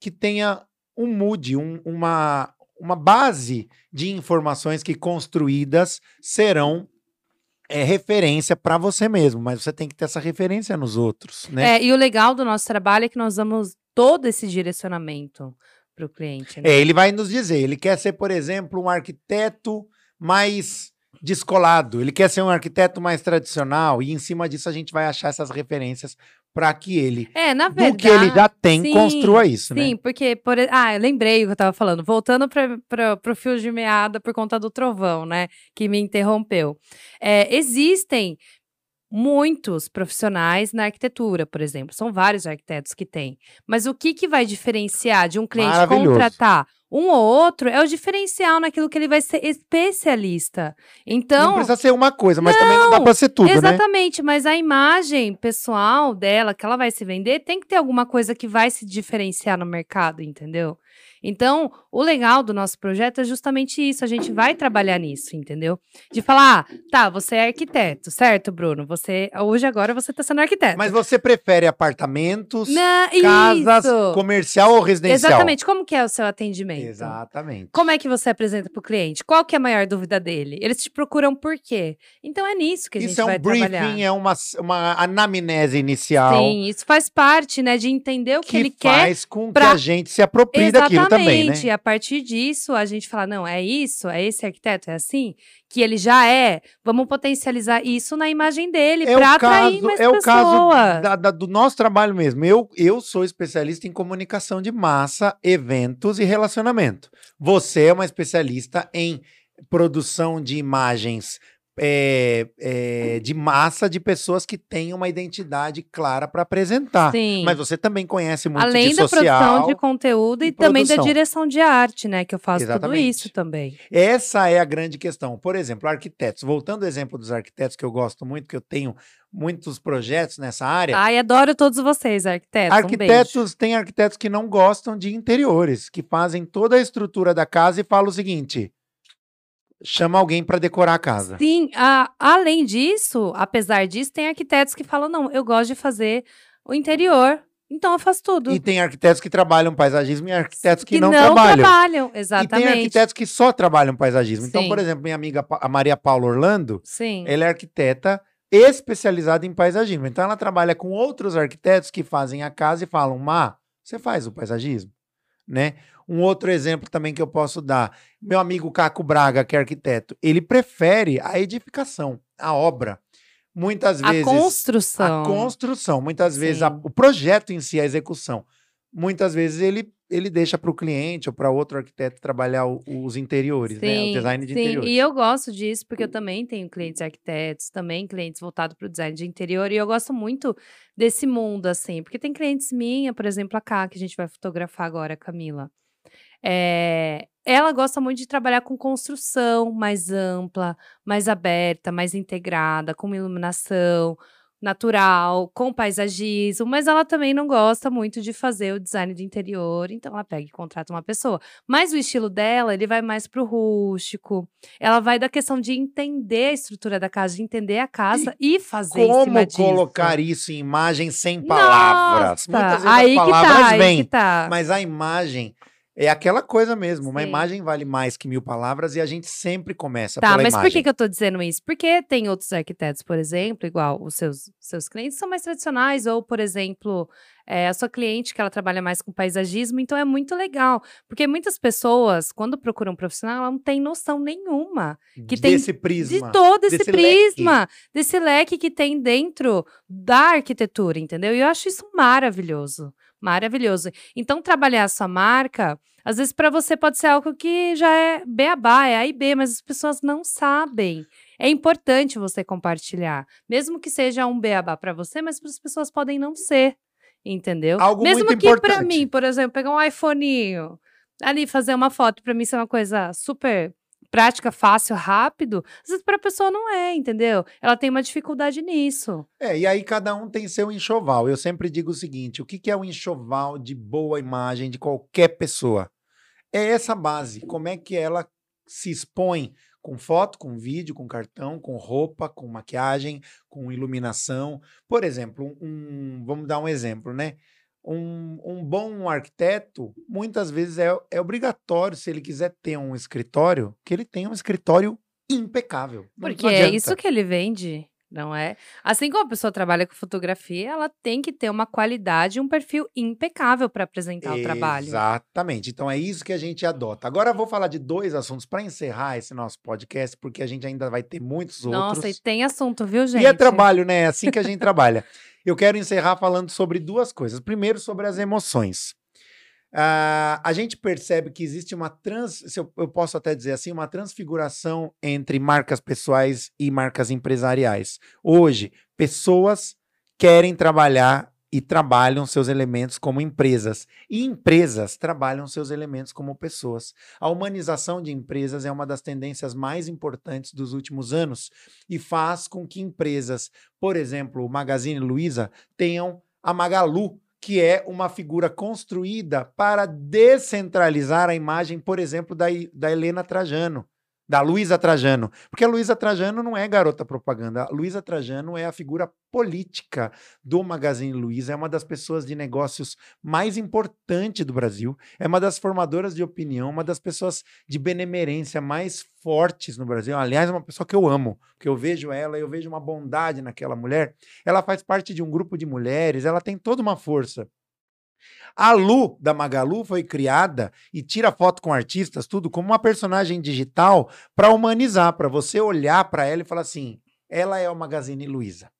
que tenha um mood, um- uma, uma base de informações que construídas serão é, referência para você mesmo, mas você tem que ter essa referência nos outros, né? É, e o legal do nosso trabalho é que nós damos todo esse direcionamento para o cliente. Né? É, ele vai nos dizer, ele quer ser, por exemplo, um arquiteto mais descolado, ele quer ser um arquiteto mais tradicional, e em cima disso a gente vai achar essas referências para que ele, É, na verdade. do que ele já tem, sim, construa isso, Sim, né? porque, por, ah, eu lembrei o que eu tava falando. Voltando para o fio de meada por conta do trovão, né? Que me interrompeu. É, existem muitos profissionais na arquitetura, por exemplo. São vários arquitetos que têm. Mas o que, que vai diferenciar de um cliente contratar um ou outro é o diferencial naquilo que ele vai ser especialista. Então, não precisa ser uma coisa, mas também não dá pra ser tudo, né? Exatamente, mas a imagem pessoal dela, que ela vai se vender, tem que ter alguma coisa que vai se diferenciar no mercado, entendeu? Então, o legal do nosso projeto é justamente isso, a gente vai trabalhar nisso, entendeu? De falar, ah, tá, você é arquiteto, certo, Bruno? Você hoje agora você está sendo arquiteto. Mas você prefere apartamentos, Não, casas, isso. comercial ou residencial? Exatamente. Como que é o seu atendimento? Exatamente. Como é que você apresenta para o cliente? Qual que é a maior dúvida dele? Eles te procuram por quê? Então é nisso que a gente Isso é vai um briefing, trabalhar. é uma, uma anamnese inicial Sim, isso faz parte, né, de entender o que, que ele quer faz com pra- que a gente se aproprie daquilo também, né? Exatamente. A partir disso, a gente fala: não, é isso, é esse arquiteto, é assim, que ele já é. Vamos potencializar isso na imagem dele É para o atrair caso, mais é o caso da- da- do nosso trabalho mesmo. Eu, eu sou especialista em comunicação de massa, eventos e relacionamento. Você é uma especialista em produção de imagens é, é, de massa de pessoas que têm uma identidade clara para apresentar. Sim. Mas você também conhece muito Além de da social. produção de conteúdo e, e também da produção. direção de arte, né? Que eu faço tudo Exatamente. isso também. Essa é a grande questão. Por exemplo, arquitetos. Voltando ao exemplo dos arquitetos, que eu gosto muito, que eu tenho muitos projetos nessa área. Ai, adoro todos vocês, arquitetos. Um. Arquitetos, tem arquitetos que não gostam de interiores, que fazem toda a estrutura da casa e falam o seguinte: chama alguém para decorar a casa. Sim, a- além disso, apesar disso, tem arquitetos que falam: não, eu gosto de fazer o interior, então eu faço tudo. E tem arquitetos que trabalham paisagismo e arquitetos que, que não, trabalham. E Exatamente. tem arquitetos que só trabalham paisagismo. Então, Sim. por exemplo, minha amiga a Maria Paula Orlando, Sim. ela é arquiteta especializada em paisagismo. Então, ela trabalha com outros arquitetos que fazem a casa e falam: Má, você faz o paisagismo? Né? Um outro exemplo também que eu posso dar: meu amigo Caco Braga, que é arquiteto, ele prefere a edificação, a obra. Muitas A vezes. construção. A construção. Muitas vezes a- o projeto em si, a execução. Muitas vezes ele, ele deixa para o cliente ou para outro arquiteto trabalhar o- os interiores, né? O design de sim. interiores. E eu gosto disso porque eu também tenho clientes arquitetos, também clientes voltados para o design de interior, e eu gosto muito desse mundo, assim, porque tem clientes minha, por exemplo, a Cá, que a gente vai fotografar agora, a Camila. É, ela gosta muito de trabalhar com construção mais ampla, mais aberta, mais integrada, com iluminação natural, com paisagismo, mas ela também não gosta muito de fazer o design de interior, então ela pega e contrata uma pessoa. Mas o estilo dela, ele vai mais pro rústico. Ela vai da questão de entender a estrutura da casa, de entender a casa e, fazer em cima Como disso. colocar isso em imagem sem palavras? Nossa, Muitas vezes aí as que palavras tá, vêm, que tá. mas a imagem é aquela coisa mesmo. Uma Sim. imagem vale mais que mil palavras e a gente sempre começa Tá, pela mas por imagem. que, que eu tô dizendo isso? Porque tem outros arquitetos, por exemplo, igual os seus, seus clientes são mais tradicionais, ou, por exemplo, é, a sua cliente que ela trabalha mais com paisagismo, então é muito legal. Porque muitas pessoas, quando procuram um profissional, ela não tem noção nenhuma que tem Desse prisma. de todo esse desse prisma, desse leque que tem dentro da arquitetura, entendeu? E eu acho isso maravilhoso. Maravilhoso. Então, trabalhar a sua marca, às vezes para você pode ser algo que já é beabá, é A e B, mas as pessoas não sabem. É importante você compartilhar. Mesmo que seja um beabá para você, mas para as pessoas podem não ser. Entendeu? Algo Mesmo muito que para mim, por exemplo, pegar um iPhoneinho, ali fazer uma foto, para mim ser uma coisa super prática, fácil, rápido, às vezes para a pessoa não é, entendeu? Ela tem uma dificuldade nisso. É, e aí cada um tem seu enxoval. Eu sempre digo o seguinte: o que, que é o enxoval de boa imagem de qualquer pessoa? É essa base. Como é que ela se expõe com foto, com vídeo, com cartão, com roupa, com maquiagem, com iluminação. Por exemplo, um, um- vamos dar um exemplo, né? Um, um bom arquiteto, muitas vezes é, é obrigatório, se ele quiser ter um escritório, que ele tenha um escritório impecável. Não- Porque não é isso que ele vende, não é? Assim como a pessoa trabalha com fotografia, ela tem que ter uma qualidade e um perfil impecável para apresentar o trabalho. Exatamente. Então é isso que a gente adota. Agora eu vou falar de dois assuntos para encerrar esse nosso podcast, porque a gente ainda vai ter muitos Nossa, outros. e tem assunto, viu, gente? E é trabalho, né? É assim que a gente trabalha. Eu quero encerrar falando sobre duas coisas. Primeiro, sobre as emoções. Ah, a gente percebe que existe uma trans, eu, eu posso até dizer assim, uma transfiguração entre marcas pessoais e marcas empresariais. Hoje, Pessoas querem trabalhar e trabalham seus elementos como empresas. E empresas trabalham seus elementos como pessoas. A humanização de empresas é uma das tendências mais importantes dos últimos anos e faz com que empresas, por exemplo, o Magazine Luiza, tenham a Magalu, que é uma figura construída para descentralizar a imagem, por exemplo, da, da Helena Trajano da Luísa Trajano. Porque a Luísa Trajano não é garota propaganda. A Luísa Trajano é a figura política do Magazine Luiza, é uma das pessoas de negócios mais importantes do Brasil, é uma das formadoras de opinião, uma das pessoas de benemerência mais fortes no Brasil. Aliás, é uma pessoa que eu amo, porque eu vejo ela, eu vejo uma bondade naquela mulher. Ela faz parte de um grupo de mulheres, ela tem toda uma força. A Lu da Magalu foi criada e tira foto com artistas, tudo como uma personagem digital para humanizar, para você olhar para ela e falar assim: ela é o Magazine Luiza.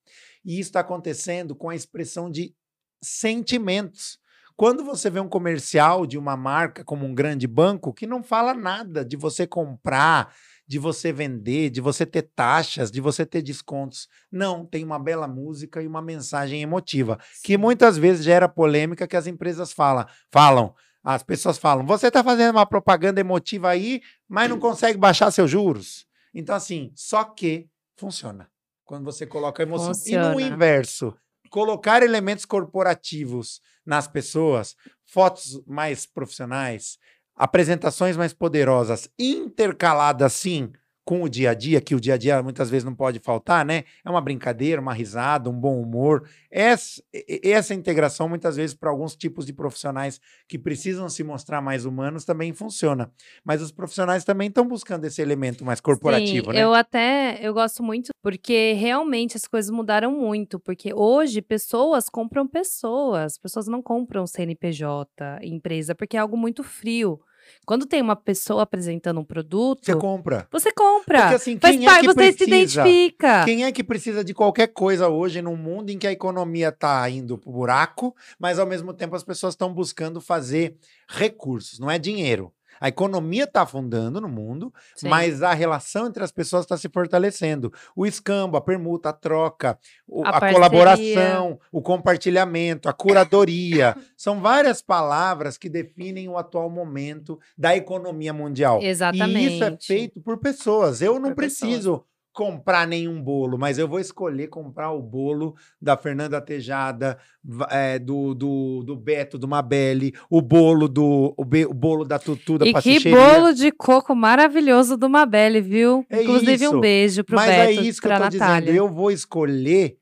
E isso está acontecendo com a expressão de sentimentos. Quando você vê um comercial de uma marca como um grande banco que não fala nada de você comprar, de você vender, de você ter taxas, de você ter descontos. Não, tem uma bela música e uma mensagem emotiva, que muitas vezes gera polêmica que as empresas falam. falam. As pessoas falam: você está fazendo uma propaganda emotiva aí, mas não consegue baixar seus juros. Então, assim, só que funciona. Quando você coloca emoção. Funciona. E no inverso, colocar elementos corporativos nas pessoas, fotos mais profissionais, apresentações mais poderosas, intercaladas sim com o dia a dia, que o dia a dia muitas vezes não pode faltar, né? É uma brincadeira, uma risada, um bom humor. Essa, essa integração, muitas vezes, para alguns tipos de profissionais que precisam se mostrar mais humanos, também funciona. Mas os profissionais também estão buscando esse elemento mais corporativo, Sim, né? Eu até eu gosto muito, porque realmente as coisas mudaram muito. Porque hoje pessoas compram pessoas, pessoas não compram CNPJ, empresa, porque é algo muito frio. Quando tem uma pessoa apresentando um produto. Você compra. Você compra. Porque assim, quem Faz é que você precisa, se identifica. Quem é que precisa de qualquer coisa hoje num mundo em que a economia está indo pro buraco, mas ao mesmo tempo as pessoas estão buscando fazer recursos, não é dinheiro. A economia está afundando no mundo, Sim. mas a relação entre as pessoas está se fortalecendo. O escambo, a permuta, a troca, a, a colaboração, o compartilhamento, a curadoria. são várias palavras que definem o atual momento da economia mundial. Exatamente. E isso é feito por pessoas. Eu não por preciso. Pessoas comprar nenhum bolo, mas eu vou escolher comprar o bolo da Fernanda Tejada, é, do, do, do Beto, do Mabelle, o bolo do o, be, o bolo da Tutu da E que bolo de coco maravilhoso do Mabelle, viu? É Inclusive isso. um beijo pro mas Beto, é isso que eu tô Natália. dizendo, eu vou escolher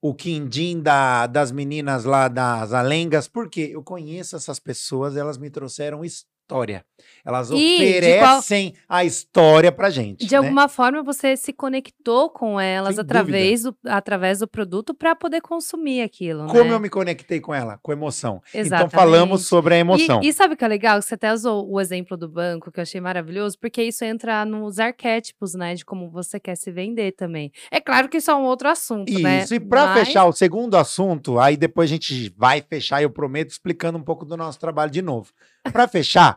o quindim da, das meninas lá das Alengas, porque eu conheço essas pessoas, elas me trouxeram história. Elas e oferecem qual... a história pra gente. De né? alguma forma você se conectou com elas através do, através do produto para poder consumir aquilo. Como né? eu me conectei com ela? Com emoção. Exatamente. Então falamos sobre a emoção. E, e sabe o que é legal? Você até usou o exemplo do banco, que eu achei maravilhoso, porque isso entra nos arquétipos, né? De como você quer se vender também. É claro que isso é um outro assunto, isso, né? Isso, e para Mas... fechar o segundo assunto, aí depois a gente vai fechar, eu prometo, explicando um pouco do nosso trabalho de novo. Para fechar,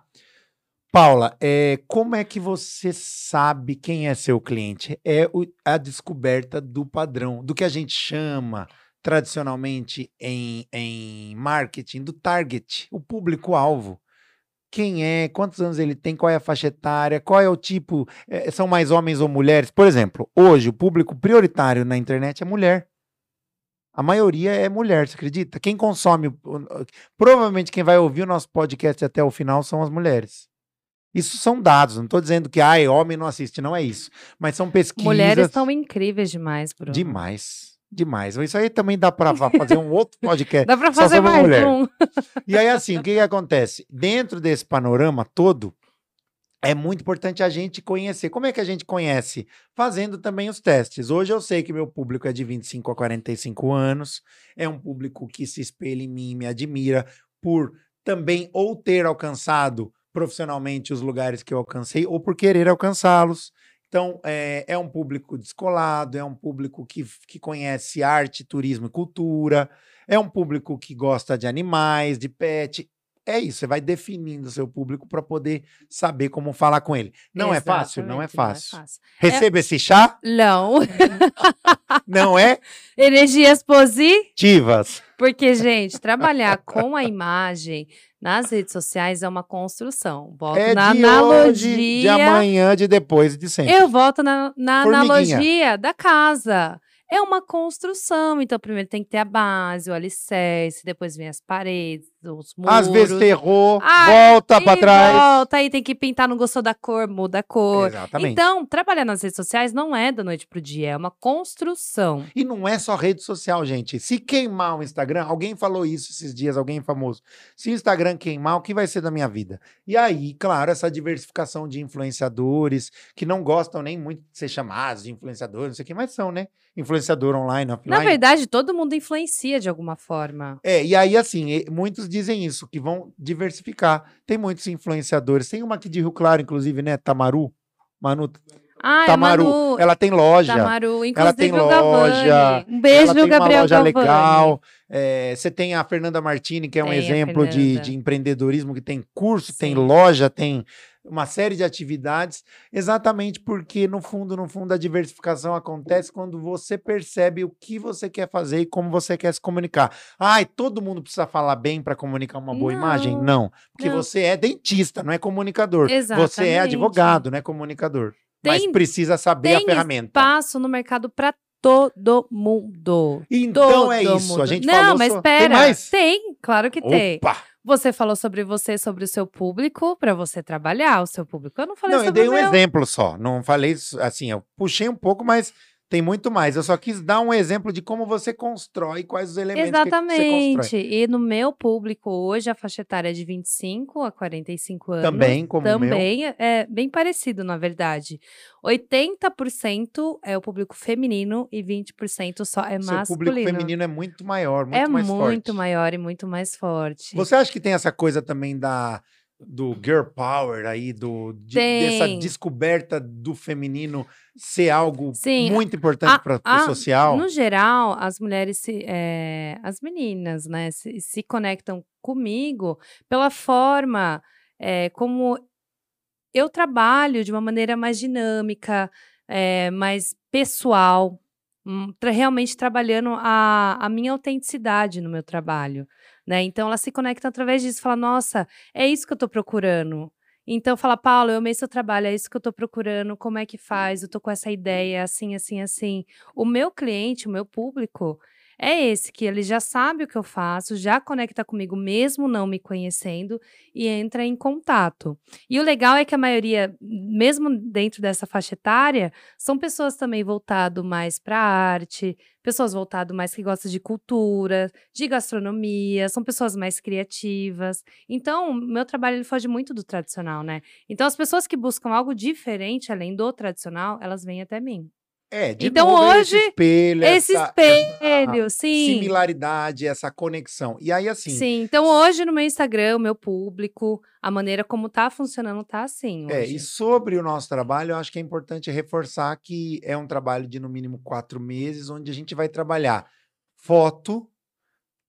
Paula, é, como é que você sabe quem é seu cliente? É o, a descoberta do padrão, do que a gente chama tradicionalmente em, em marketing, do target, o público-alvo. Quem é, quantos anos ele tem, qual é a faixa etária, qual é o tipo, é, são mais homens ou mulheres? Por exemplo, hoje o público prioritário na internet é mulher. A maioria é mulher, você acredita? Quem consome, provavelmente quem vai ouvir o nosso podcast até o final são as mulheres. Isso são dados, não estou dizendo que ai, homem não assiste, não é isso. Mas são pesquisas. Mulheres são incríveis demais, Bruno. Demais. Demais. Isso aí também dá para fazer um outro podcast. dá para fazer mais mulher. um. e aí, assim, o que, que acontece? Dentro desse panorama todo, é muito importante a gente conhecer. Como é que a gente conhece? Fazendo também os testes. Hoje eu sei que meu público é de 25 a 45 anos, é um público que se espelha em mim, me admira por também ou ter alcançado profissionalmente os lugares que eu alcancei ou por querer alcançá-los. Então, é, é, um público descolado, é um público que, que conhece arte, turismo e cultura, é um público que gosta de animais, de pet. é isso, você vai definindo o seu público para poder saber como falar com ele. Não é fácil? Não é fácil. Não é fácil. Receba esse chá? Não. Não é? Energias positivas. Tivas. Porque, gente, trabalhar com a imagem nas redes sociais é uma construção. Volto É na de analogia. hoje, de amanhã, de depois e de sempre. Eu volto na, na analogia da casa. É uma construção. Então, primeiro tem que ter a base, o alicerce, depois vem as paredes, os muros. Às vezes errou, Ai, volta e para trás. Volta aí, tem que pintar, não gostou da cor, muda a cor. Exatamente. Então, trabalhar nas redes sociais não é da noite pro dia, é uma construção. E não é só rede social, gente. Se queimar o Instagram, alguém falou isso esses dias, alguém famoso. Se o Instagram queimar, o que vai ser da minha vida? E aí, claro, essa diversificação de influenciadores que não gostam nem muito de ser chamados de influenciadores, não sei o que, mas são, né? Influenciador online, offline. Na verdade, todo mundo influencia de alguma forma. É, e aí, assim, muitos dizem isso, que vão diversificar. Tem muitos influenciadores. Tem uma aqui de Rio Claro, inclusive, né? Tamaru. Manu, Ah, Tamaru. é Manu. ela tem loja. Tamaru, inclusive ela tem loja, Um beijo, ela tem Gabriel uma loja Galvani. legal. É, você tem a Fernanda Martini, que é um Tem exemplo de, de empreendedorismo, que tem curso, tem Sim. loja, tem uma série de atividades, exatamente porque, no fundo, no fundo, a diversificação acontece quando você percebe o que você quer fazer e como você quer se comunicar. Ai, todo mundo precisa falar bem para comunicar uma boa imagem? Não, Não, porque não. você é dentista, não é comunicador. Você é Exatamente. advogado, não é comunicador. Mas Tem- precisa saber a Tem ferramenta. espaço no mercado para todo mundo. Então Todo é isso. A mundo. gente Não, falou. mas so- espera. Tem mais? Tem, claro que tem. Opa! Você falou sobre você, sobre o seu público, para você trabalhar o seu público. Eu não falei Não, eu sobre dei o um meu. exemplo só. Não falei assim, eu puxei um pouco, mas tem muito mais. Eu só quis dar um exemplo de como você constrói, quais os elementos que você constrói. Exatamente. E no meu público hoje, a faixa etária é de 25 a 45 anos. Também, como o meu. Também é- é bem parecido, na verdade. 80% é o público feminino e 20% só é Seu masculino. público feminino é muito maior, muito é mais muito forte. maior e muito mais forte. Você acha que tem essa coisa também da do girl power aí, do, de- dessa descoberta do feminino ser algo Sim, muito importante para o a- social? No geral, as mulheres, se, é, as meninas, né, se, se conectam comigo pela forma é, como eu trabalho de uma maneira mais dinâmica, é, mais pessoal, tra- realmente trabalhando a, a minha autenticidade no meu trabalho. Né? Então, elas se conectam através disso, falam, nossa, é isso que eu estou procurando. Então, fala, Paulo, eu amei seu trabalho, é isso que eu estou procurando, como é que faz? Eu tô com essa ideia, assim, assim, assim. O meu cliente, o meu público, é esse, que ele já sabe o que eu faço, já conecta comigo, mesmo não me conhecendo, e entra em contato. E o legal é que a maioria, mesmo dentro dessa faixa etária, são pessoas também voltado mais para arte, pessoas voltado mais que gostam de cultura, de gastronomia, são pessoas mais criativas. Então, meu trabalho ele foge muito do tradicional, né? Então, as pessoas que buscam algo diferente além do tradicional, elas vêm até mim. É, de Então, novo, é hoje, esse espelho, Esse essa, espelho, sim. similaridade, essa conexão. E aí, assim, Sim, então hoje no meu Instagram, o meu público, a maneira como tá funcionando tá assim. É, hoje. e sobre o nosso trabalho, eu acho que é importante reforçar que é um trabalho de no mínimo quatro meses, onde a gente vai trabalhar foto,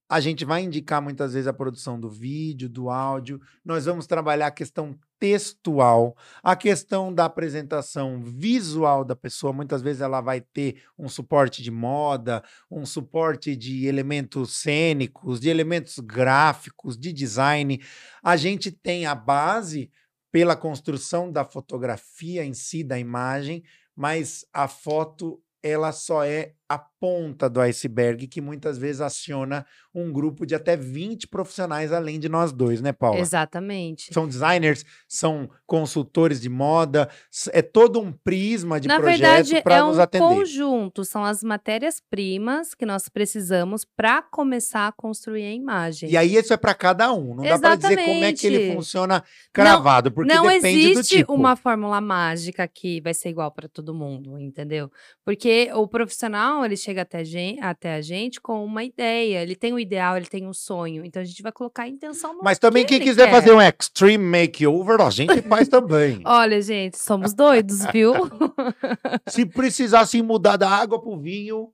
a gente vai indicar muitas vezes a produção do vídeo, do áudio, nós vamos trabalhar a questão textual, a questão da apresentação visual da pessoa, muitas vezes ela vai ter um suporte de moda, um suporte de elementos cênicos, de elementos gráficos, de design. A gente tem a base pela construção da fotografia em si, da imagem, mas a foto ela só é a ponta do iceberg que muitas vezes aciona um grupo de até 20 profissionais além de nós dois, né, Paula? Exatamente. São designers, são consultores de moda, é todo um prisma de Na projeto verdade, para é nos um atender. conjunto, são as matérias-primas que nós precisamos para começar a construir a imagem. E aí isso é para cada um, não dá para dizer como é que ele Exatamente. funciona cravado, porque não depende do existe tipo. uma fórmula mágica que vai ser igual para todo mundo, entendeu? Porque o profissional, ele chega até, gen- até a gente com uma ideia, ele tem um ideal, ele tem um sonho, então a gente vai colocar a intenção no Mas também que quem quiser quer. fazer um extreme makeover, a gente faz também. Olha, gente, somos doidos, viu? Se precisar assim mudar da água pro vinho,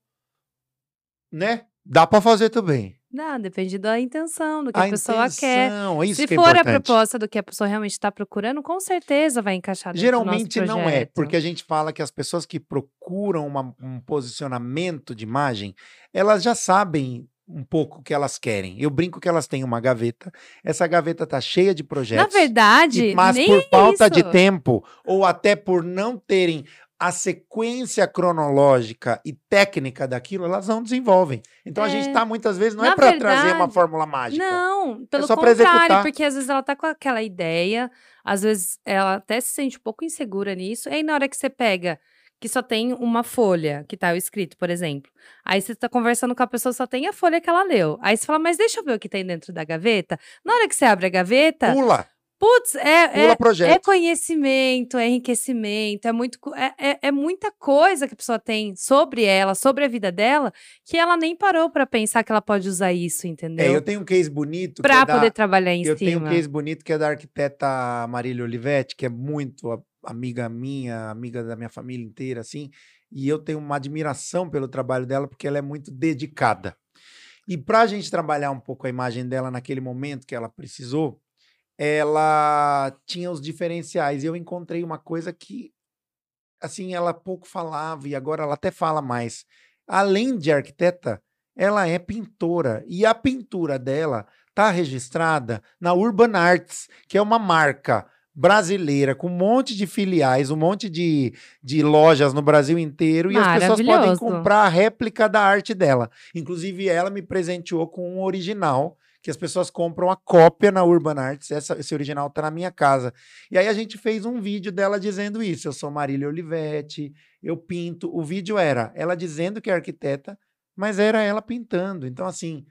né? Dá para fazer também. Não, depende da intenção, do que a, A pessoa quer. intenção, isso Se que é for a importante. proposta do que a pessoa realmente está procurando, com certeza vai encaixar Geralmente não é, porque a gente fala que as pessoas que procuram uma- um posicionamento de imagem, elas já sabem um pouco o que elas querem. Eu brinco que elas têm uma gaveta, essa gaveta tá cheia de Na projetos. verdade, e- mas por falta de isso. tempo, ou até por não terem a sequência cronológica e técnica daquilo, elas não desenvolvem. Então a gente É. tá muitas vezes, não Na é para trazer uma fórmula mágica. Não, pelo pra contrário, porque às vezes ela tá com aquela ideia, às vezes ela até se sente um pouco insegura nisso, e aí na hora que você pega, que só tem uma folha que tá o escrito, por exemplo, aí você tá conversando com a pessoa, só tem a folha que ela leu, aí você fala, mas deixa eu ver o que tem dentro da gaveta, na hora que você abre a gaveta, Pula, putz, é, é, é conhecimento, é enriquecimento, é, muito, é, é, é muita coisa que a pessoa tem sobre ela, sobre a vida dela, que ela nem parou pra pensar que ela pode usar isso, É, entendeu? eu tenho um case bonito Pra é da- poder trabalhar em Eu tenho um cima. case bonito que é da arquiteta Marília Olivetti, que é muito amiga minha, amiga da minha família inteira, assim, e eu tenho uma admiração pelo trabalho dela, porque ela é muito dedicada. E para a gente trabalhar um pouco a imagem dela naquele momento que ela precisou, ela tinha os diferenciais. E eu encontrei uma coisa que, assim, ela pouco falava, e agora ela até fala mais. Além de arquiteta, ela é pintora. E a pintura dela está registrada na Urban Arts, que é uma marca brasileira com um monte de filiais, um monte de, de lojas no Brasil inteiro e as pessoas podem comprar a réplica da arte dela. Inclusive, ela me presenteou com um original que as pessoas compram a cópia na Urban Arts. Essa- esse original tá na minha casa. E aí a gente fez um vídeo dela dizendo isso. Eu sou Marília Olivetti, eu pinto. O vídeo era ela dizendo que é arquiteta, mas era ela pintando. Então, assim,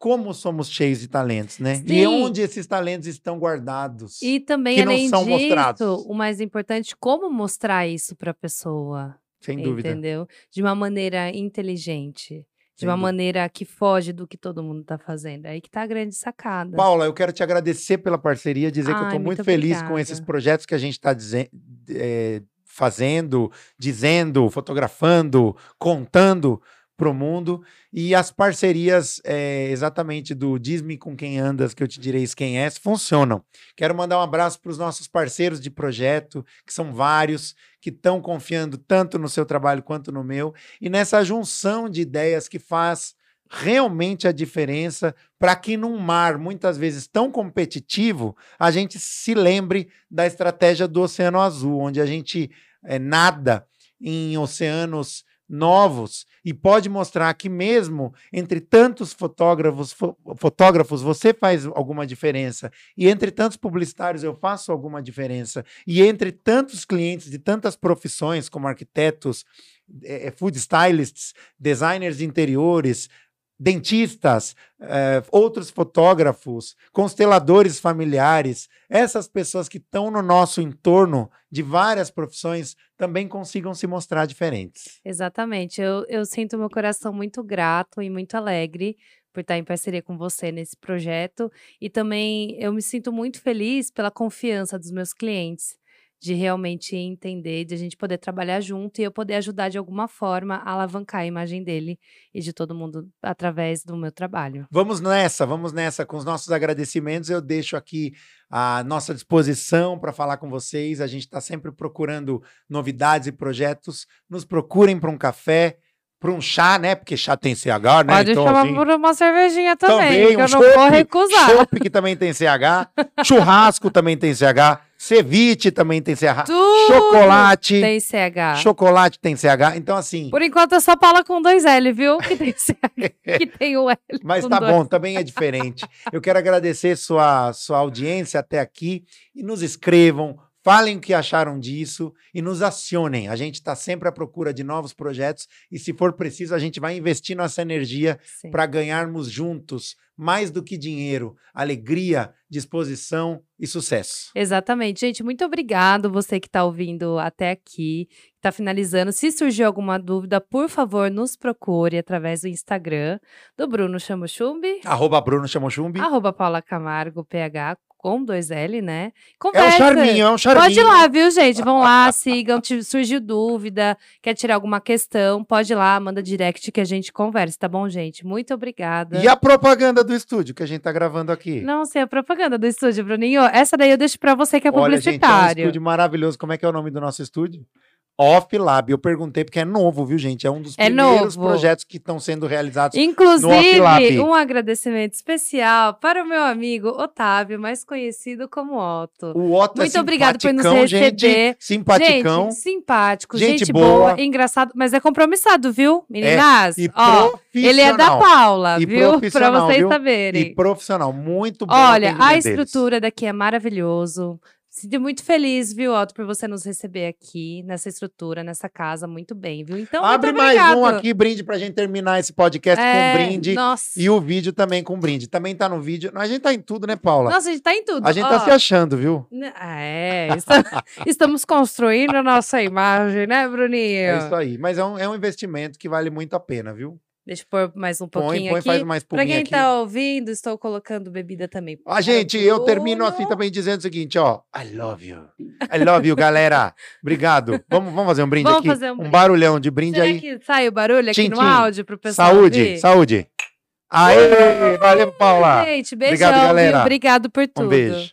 como somos cheios de talentos, né? E Sim. onde esses talentos estão guardados? E também, que não além são disso, mostrados. o mais importante, como mostrar isso para a pessoa, Sem dúvida. entendeu? De uma maneira inteligente, de uma maneira que foge do que todo mundo tá fazendo. Aí que tá a grande sacada. Paula, eu quero te agradecer pela parceria, dizer que eu Ai, estou muito muito feliz com obrigada. esses projetos que a gente está fazendo, dizendo, fotografando, contando para o mundo e as parcerias é, exatamente do Diz-me com quem andas, que eu te direis quem és, funcionam. Quero mandar um abraço para os nossos parceiros de projeto, que são vários, que estão confiando tanto no seu trabalho quanto no meu, e nessa junção de ideias que faz realmente a diferença para que num mar muitas vezes tão competitivo, a gente se lembre da estratégia do Oceano Azul, onde a gente eh, nada em oceanos novos. E pode mostrar que mesmo entre tantos fotógrafos, fo- fotógrafos você faz alguma diferença. E entre tantos publicitários eu faço alguma diferença. E entre tantos clientes de tantas profissões como arquitetos, eh, food stylists, designers de interiores, dentistas, eh, outros fotógrafos, consteladores familiares, essas pessoas que estão no nosso entorno de várias profissões também consigam se mostrar diferentes. Exatamente. Eu, eu sinto meu coração muito grato e muito alegre por estar em parceria com você nesse projeto. E também eu me sinto muito feliz pela confiança dos meus clientes, de realmente entender, de a gente poder trabalhar junto e eu poder ajudar de alguma forma a alavancar a imagem dele e de todo mundo através do meu trabalho. Vamos nessa, vamos nessa. Com os nossos agradecimentos, eu deixo aqui a nossa disposição para falar com vocês. A gente está sempre procurando novidades e projetos. Nos procurem para um café, para um chá, né? Porque chá tem CH, né? Pode chamar assim, por uma cervejinha também, também, que um eu não vou recusar. chopp que também tem CH, churrasco também tem CH, ceviche também tem CH, Tudo chocolate, tem CH. chocolate tem CH. Então, assim, Por enquanto é só Paula com dois L, viu? Que tem, CH, que tem o L. Mas tá dois. bom, também é diferente. Eu quero agradecer sua, sua audiência até aqui e nos escrevam, falem o que acharam disso e nos acionem. A gente está sempre à procura de novos projetos e, se for preciso, a gente vai investir nossa energia para ganharmos juntos mais do que dinheiro, alegria, disposição e sucesso. Exatamente. Gente, muito obrigado você que está ouvindo até aqui, que está finalizando. Se surgiu alguma dúvida, por favor, nos procure através do Instagram do Bruno Chamochumbi, Arroba Bruno Chamochumbi. arroba Paula Camargo, PH, com dois L, né? É um Conversa. charminho, é um charminho. Pode ir lá, viu, gente? Vão lá, sigam. Surgiu dúvida, quer tirar alguma questão, pode ir lá, manda direct que a gente conversa, tá bom, gente? Muito obrigada. E a propaganda do estúdio que a gente tá gravando aqui? Não sei, a propaganda do estúdio, Bruninho. Essa daí eu deixo pra você que é Olha, gente, é um publicitário. estúdio maravilhoso. Como é que é o nome do nosso estúdio? Off Lab. Eu perguntei porque é novo, viu, gente? É um dos É primeiros novo. projetos que estão sendo realizados. Inclusive, Lab. um agradecimento especial para o meu amigo Otávio, mais conhecido como Otto. O Otto Muito é obrigado por nos simpaticão, gente. receber. Simpaticão. Gente, simpático, Gente gente, boa. boa, engraçado, mas é compromissado, viu, meninas? e Ó, profissional. ele é da Paula, viu? Profissional, vocês viu? saberem. E profissional. Muito bom. Olha, a atendimento deles. estrutura daqui é maravilhoso. Sinto muito feliz, viu, Otto, por você nos receber aqui, nessa estrutura, nessa casa, muito bem, viu? Então, Abre mais um aqui, brinde, pra gente terminar esse podcast É, com brinde. Nossa. E o vídeo também com brinde. Também tá no vídeo. A gente tá em tudo, né, Paula? Nossa, a gente tá em tudo. a gente ó. tá se achando, viu? É, estamos construindo a nossa imagem, né, Bruninho? É isso aí. Mas é um, é um investimento que vale muito a pena, viu? Deixa eu pôr mais um Põe, pouquinho põe, aqui. faz mais Pra quem aqui. tá ouvindo, estou colocando bebida também. Ah, gente, eu termino assim também dizendo o seguinte, ó. I love you. I love you, galera. Obrigado. Vamos, vamos fazer um brinde Vamos aqui? fazer um brinde. barulhão de brinde Será aí. que sai o barulho aqui Tchim, no tchim. áudio pro pessoal Saúde, ouvir? saúde. Aê, valeu, Paula. Gente, beijão, Obrigado, galera. Obrigado por tudo. Um beijo.